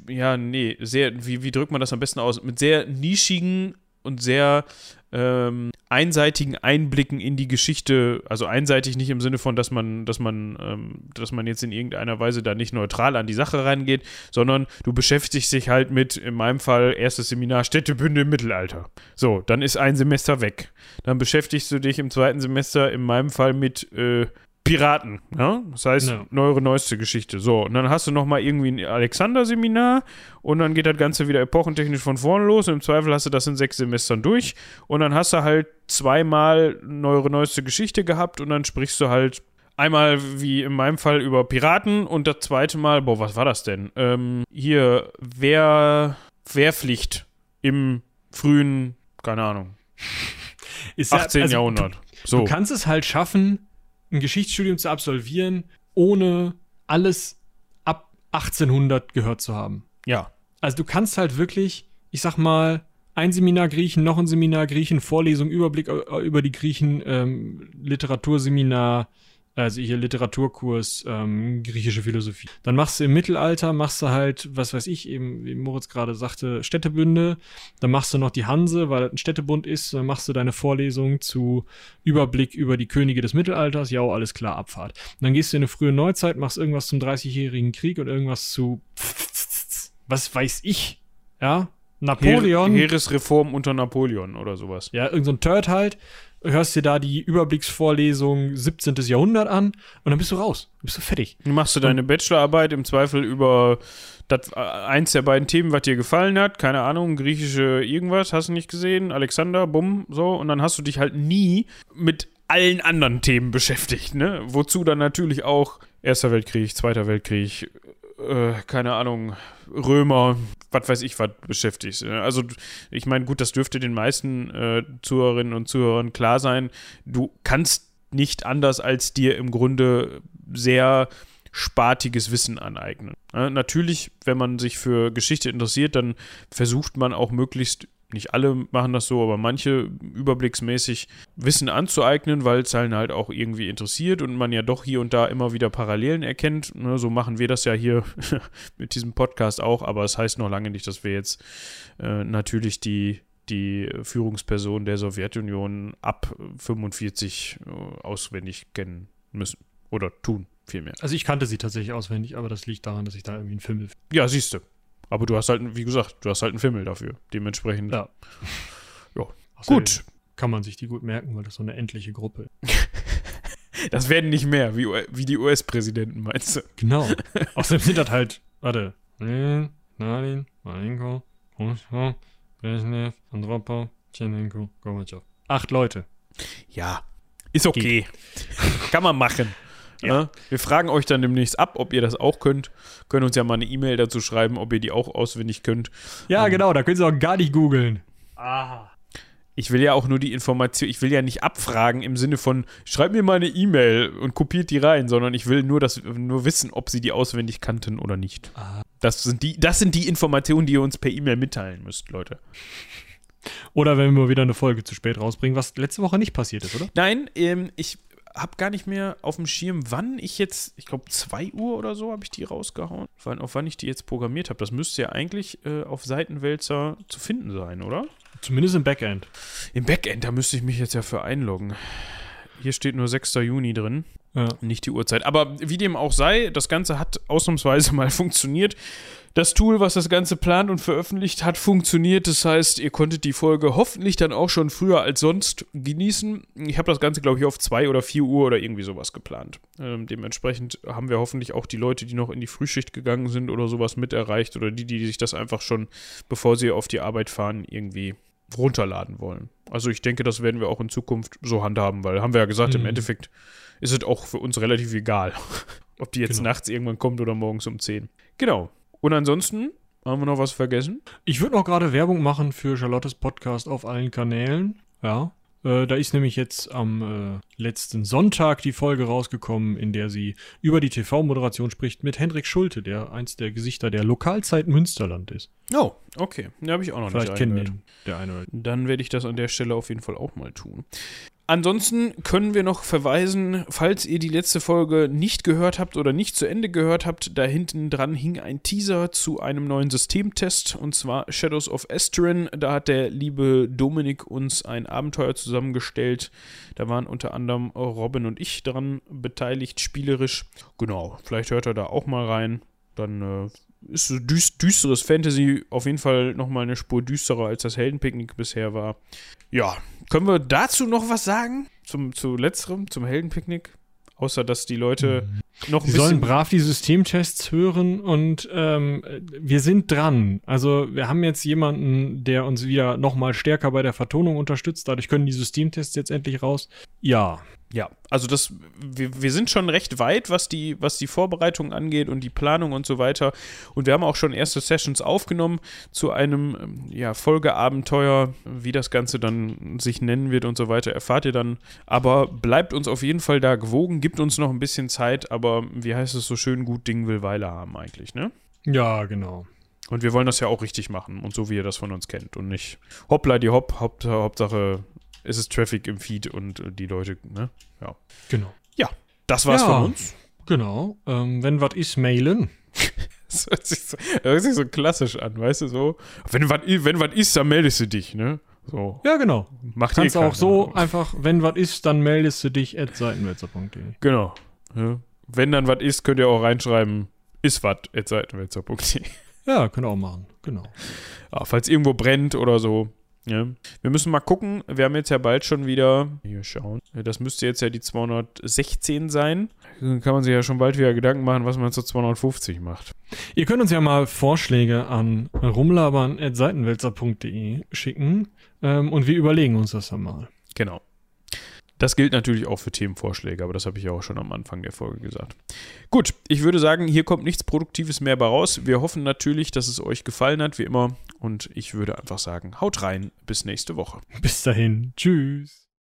ja, nee, sehr, wie, wie drückt man das am besten aus? Mit sehr nischigen und sehr ähm, einseitigen Einblicken in die Geschichte, also einseitig nicht im Sinne von, dass man, dass man, ähm, dass man jetzt in irgendeiner Weise da nicht neutral an die Sache rangeht, sondern du beschäftigst dich halt mit, in meinem Fall, erstes Seminar Städtebünde im Mittelalter. So, dann ist ein Semester weg. Dann beschäftigst du dich im zweiten Semester, in meinem Fall, mit äh, Piraten, ja? Das heißt, Ja. neuere, neueste Geschichte. So, und dann hast du nochmal irgendwie ein Alexander-Seminar und dann geht das Ganze wieder epochentechnisch von vorne los. Und Im Zweifel hast du das in sechs Semestern durch und dann hast du halt zweimal neuere, neueste Geschichte gehabt und dann sprichst du halt einmal, wie in meinem Fall, über Piraten und das zweite Mal, boah, was war das denn? Ähm, hier, Wehr, Wehrpflicht im frühen, keine Ahnung, Ist ja- 18. also, Jahrhundert. So. du kannst es halt schaffen, ein Geschichtsstudium zu absolvieren, ohne alles ab 1800 gehört zu haben. ja. Also du kannst halt wirklich, ich sag mal, ein Seminar Griechen, noch ein Seminar Griechen, Vorlesung, Überblick äh, über die Griechen, ähm, Literaturseminar, also hier Literaturkurs, ähm, griechische Philosophie. Dann machst du im Mittelalter, machst du halt, was weiß ich, eben, wie Moritz gerade sagte, Städtebünde. Dann machst du noch die Hanse, weil das ein Städtebund ist. Dann machst du deine Vorlesung zu Überblick über die Könige des Mittelalters. Ja, alles klar, Abfahrt. Und dann gehst du in eine frühe Neuzeit, machst irgendwas zum 30-jährigen Krieg und irgendwas zu, was weiß ich, ja, Napoleon. Heer Heeresreform unter Napoleon oder sowas. Ja, irgend so Turd halt. Hörst dir da die Überblicksvorlesung 17. Jahrhundert an und dann bist du raus. Dann bist du fertig. Dann machst du deine Bachelorarbeit im Zweifel über das, äh, eins der beiden Themen, was dir gefallen hat. Keine Ahnung, griechische irgendwas, hast du nicht gesehen? Alexander, bumm, so. Und dann hast du dich halt nie mit allen anderen Themen beschäftigt, ne? Wozu dann natürlich auch Erster Weltkrieg, Zweiter Weltkrieg, äh, keine Ahnung, Römer, was weiß ich, was beschäftigst. ne? Also, ich meine, gut, das dürfte den meisten äh, Zuhörerinnen und Zuhörern klar sein. Du kannst nicht anders als dir im Grunde sehr spartiges Wissen aneignen. Ja, natürlich, wenn man sich für Geschichte interessiert, dann versucht man auch möglichst, nicht alle machen das so, aber manche überblicksmäßig Wissen anzueignen, weil es einen halt auch irgendwie interessiert und man ja doch hier und da immer wieder Parallelen erkennt. Ne, so machen wir das ja hier mit diesem Podcast auch, aber es heißt noch lange nicht, dass wir jetzt äh, natürlich die die Führungsperson der Sowjetunion ab 45 äh, auswendig kennen müssen. Oder tun, vielmehr. Also ich kannte sie tatsächlich auswendig, aber das liegt daran, dass ich da irgendwie einen Film. Ja, siehst du. Aber du hast halt, wie gesagt, du hast halt einen Fimmel dafür. Dementsprechend. Ja. Ja. Gut. Kann man sich die gut merken, weil das so eine endliche Gruppe ist. Das werden nicht mehr, wie, wie die US-Präsidenten, meinst du? Genau. Außerdem sind das halt, warte. Stalin, Malenko, Khrushchev, Brezhnev, Andropov, Tschernenko, Gorbatschow. Acht Leute. Ja. Ist okay. Kann man machen. Ja. Wir fragen euch dann demnächst ab, ob ihr das auch könnt. Können uns ja mal eine E-Mail dazu schreiben, ob ihr die auch auswendig könnt. Ja, genau, da können sie auch gar nicht googeln. Ich will ja auch nur die Information, ich will ja nicht abfragen im Sinne von, schreibt mir mal eine E-Mail und kopiert die rein, sondern ich will nur, das, nur wissen, ob sie die auswendig kannten oder nicht. Das sind, die, das sind die Informationen, die ihr uns per E-Mail mitteilen müsst, Leute. Oder wenn wir wieder eine Folge zu spät rausbringen, was letzte Woche nicht passiert ist, oder? Nein, ähm, ich habe gar nicht mehr auf dem Schirm, wann ich jetzt, ich glaube 2 Uhr oder so habe ich die rausgehauen. Wann, auf wann ich die jetzt programmiert habe. Das müsste ja eigentlich äh, auf Seitenwälzer zu finden sein, oder? Zumindest im Backend. Im Backend, da müsste ich mich jetzt ja für einloggen. Hier steht nur 6. Juni drin. Ja. Nicht die Uhrzeit. Aber wie dem auch sei, das Ganze hat ausnahmsweise mal funktioniert. Das Tool, was das Ganze plant und veröffentlicht, hat funktioniert. Das heißt, ihr konntet die Folge hoffentlich dann auch schon früher als sonst genießen. Ich habe das Ganze, glaube ich, auf 2 oder 4 Uhr oder irgendwie sowas geplant. Ähm, dementsprechend haben wir hoffentlich auch die Leute, die noch in die Frühschicht gegangen sind oder sowas mit erreicht oder die, die sich das einfach schon, bevor sie auf die Arbeit fahren, irgendwie runterladen wollen. Also ich denke, das werden wir auch in Zukunft so handhaben, weil haben wir ja gesagt, im Mhm. Endeffekt ist es auch für uns relativ egal, ob die jetzt Genau. nachts irgendwann kommt oder morgens um 10. Genau. Und ansonsten haben wir noch was vergessen? Ich würde noch gerade Werbung machen für Charlottes Podcast auf allen Kanälen. Ja. Äh, da ist nämlich jetzt am äh, letzten Sonntag die Folge rausgekommen, in der sie über die TV-Moderation spricht mit Hendrik Schulte, der eins der Gesichter der Lokalzeit Münsterland ist. Oh, okay. Da habe ich auch noch Vielleicht nicht kennen reingehört. den der eine oder Dann werde ich das an der Stelle auf jeden Fall auch mal tun. Ansonsten können wir noch verweisen, falls ihr die letzte Folge nicht gehört habt oder nicht zu Ende gehört habt, da hinten dran hing ein Teaser zu einem neuen Systemtest und zwar Shadows of Estrin. Da hat der liebe Dominik uns ein Abenteuer zusammengestellt. Da waren unter anderem Robin und ich dran beteiligt, spielerisch. Genau, vielleicht hört er da auch mal rein. Dann äh, ist so düst, düsteres Fantasy auf jeden Fall nochmal eine Spur düsterer, als das Heldenpicknick bisher war. Ja, können wir dazu noch was sagen? Zum, zu letzterem, zum Heldenpicknick? Außer, dass die Leute noch ein Sie bisschen. sollen brav die Systemtests hören und ähm, wir sind dran. Also wir haben jetzt jemanden, der uns wieder nochmal stärker bei der Vertonung unterstützt. Dadurch können die Systemtests jetzt endlich raus. Ja, Ja, also das, wir, wir sind schon recht weit, was die, was die Vorbereitung angeht und die Planung und so weiter. Und wir haben auch schon erste Sessions aufgenommen zu einem ähm, ja, Folgeabenteuer. Wie das Ganze dann sich nennen wird und so weiter, erfahrt ihr dann. Aber bleibt uns auf jeden Fall da gewogen, gibt uns noch ein bisschen Zeit, aber wie heißt es so schön, gut Ding will Weile haben eigentlich, ne? ja, genau. Und wir wollen das ja auch richtig machen und so wie ihr das von uns kennt und nicht hoppla die hopp, Haupt, Hauptsache es ist Traffic im Feed und äh, die Leute, ne? Ja. Genau. Das war's Ja. von uns. Genau. Ähm, wenn was ist, mailen. Das hört, sich so, hört sich so klassisch an, weißt du so? Wenn was wenn ist, dann meldest du dich, ne? So. Ja, genau. Macht Kannst eh auch so einfach, wenn was ist, dann meldest du dich at seitenwälzer.de. Genau. Ja. Wenn dann was ist, könnt ihr auch reinschreiben, ist was, at seitenwälzer.de. Ja, könnt ihr auch machen. Genau. Ja, falls irgendwo brennt oder so. Ja. Wir müssen mal gucken. Wir haben jetzt ja bald schon wieder. Hier schauen. Das müsste jetzt ja die 216 sein. Dann kann man sich ja schon bald wieder Gedanken machen, was man zu 250 macht. Ihr könnt uns ja mal Vorschläge an rumlabern.seitenwälzer.de schicken ähm, und wir überlegen uns das dann mal. Genau. Das gilt natürlich auch für Themenvorschläge, aber das habe ich ja auch schon am Anfang der Folge gesagt. Gut, ich würde sagen, hier kommt nichts Produktives mehr bei raus. Wir hoffen natürlich, dass es euch gefallen hat, wie immer. Und ich würde einfach sagen, haut rein, bis nächste Woche. Bis dahin. Tschüss.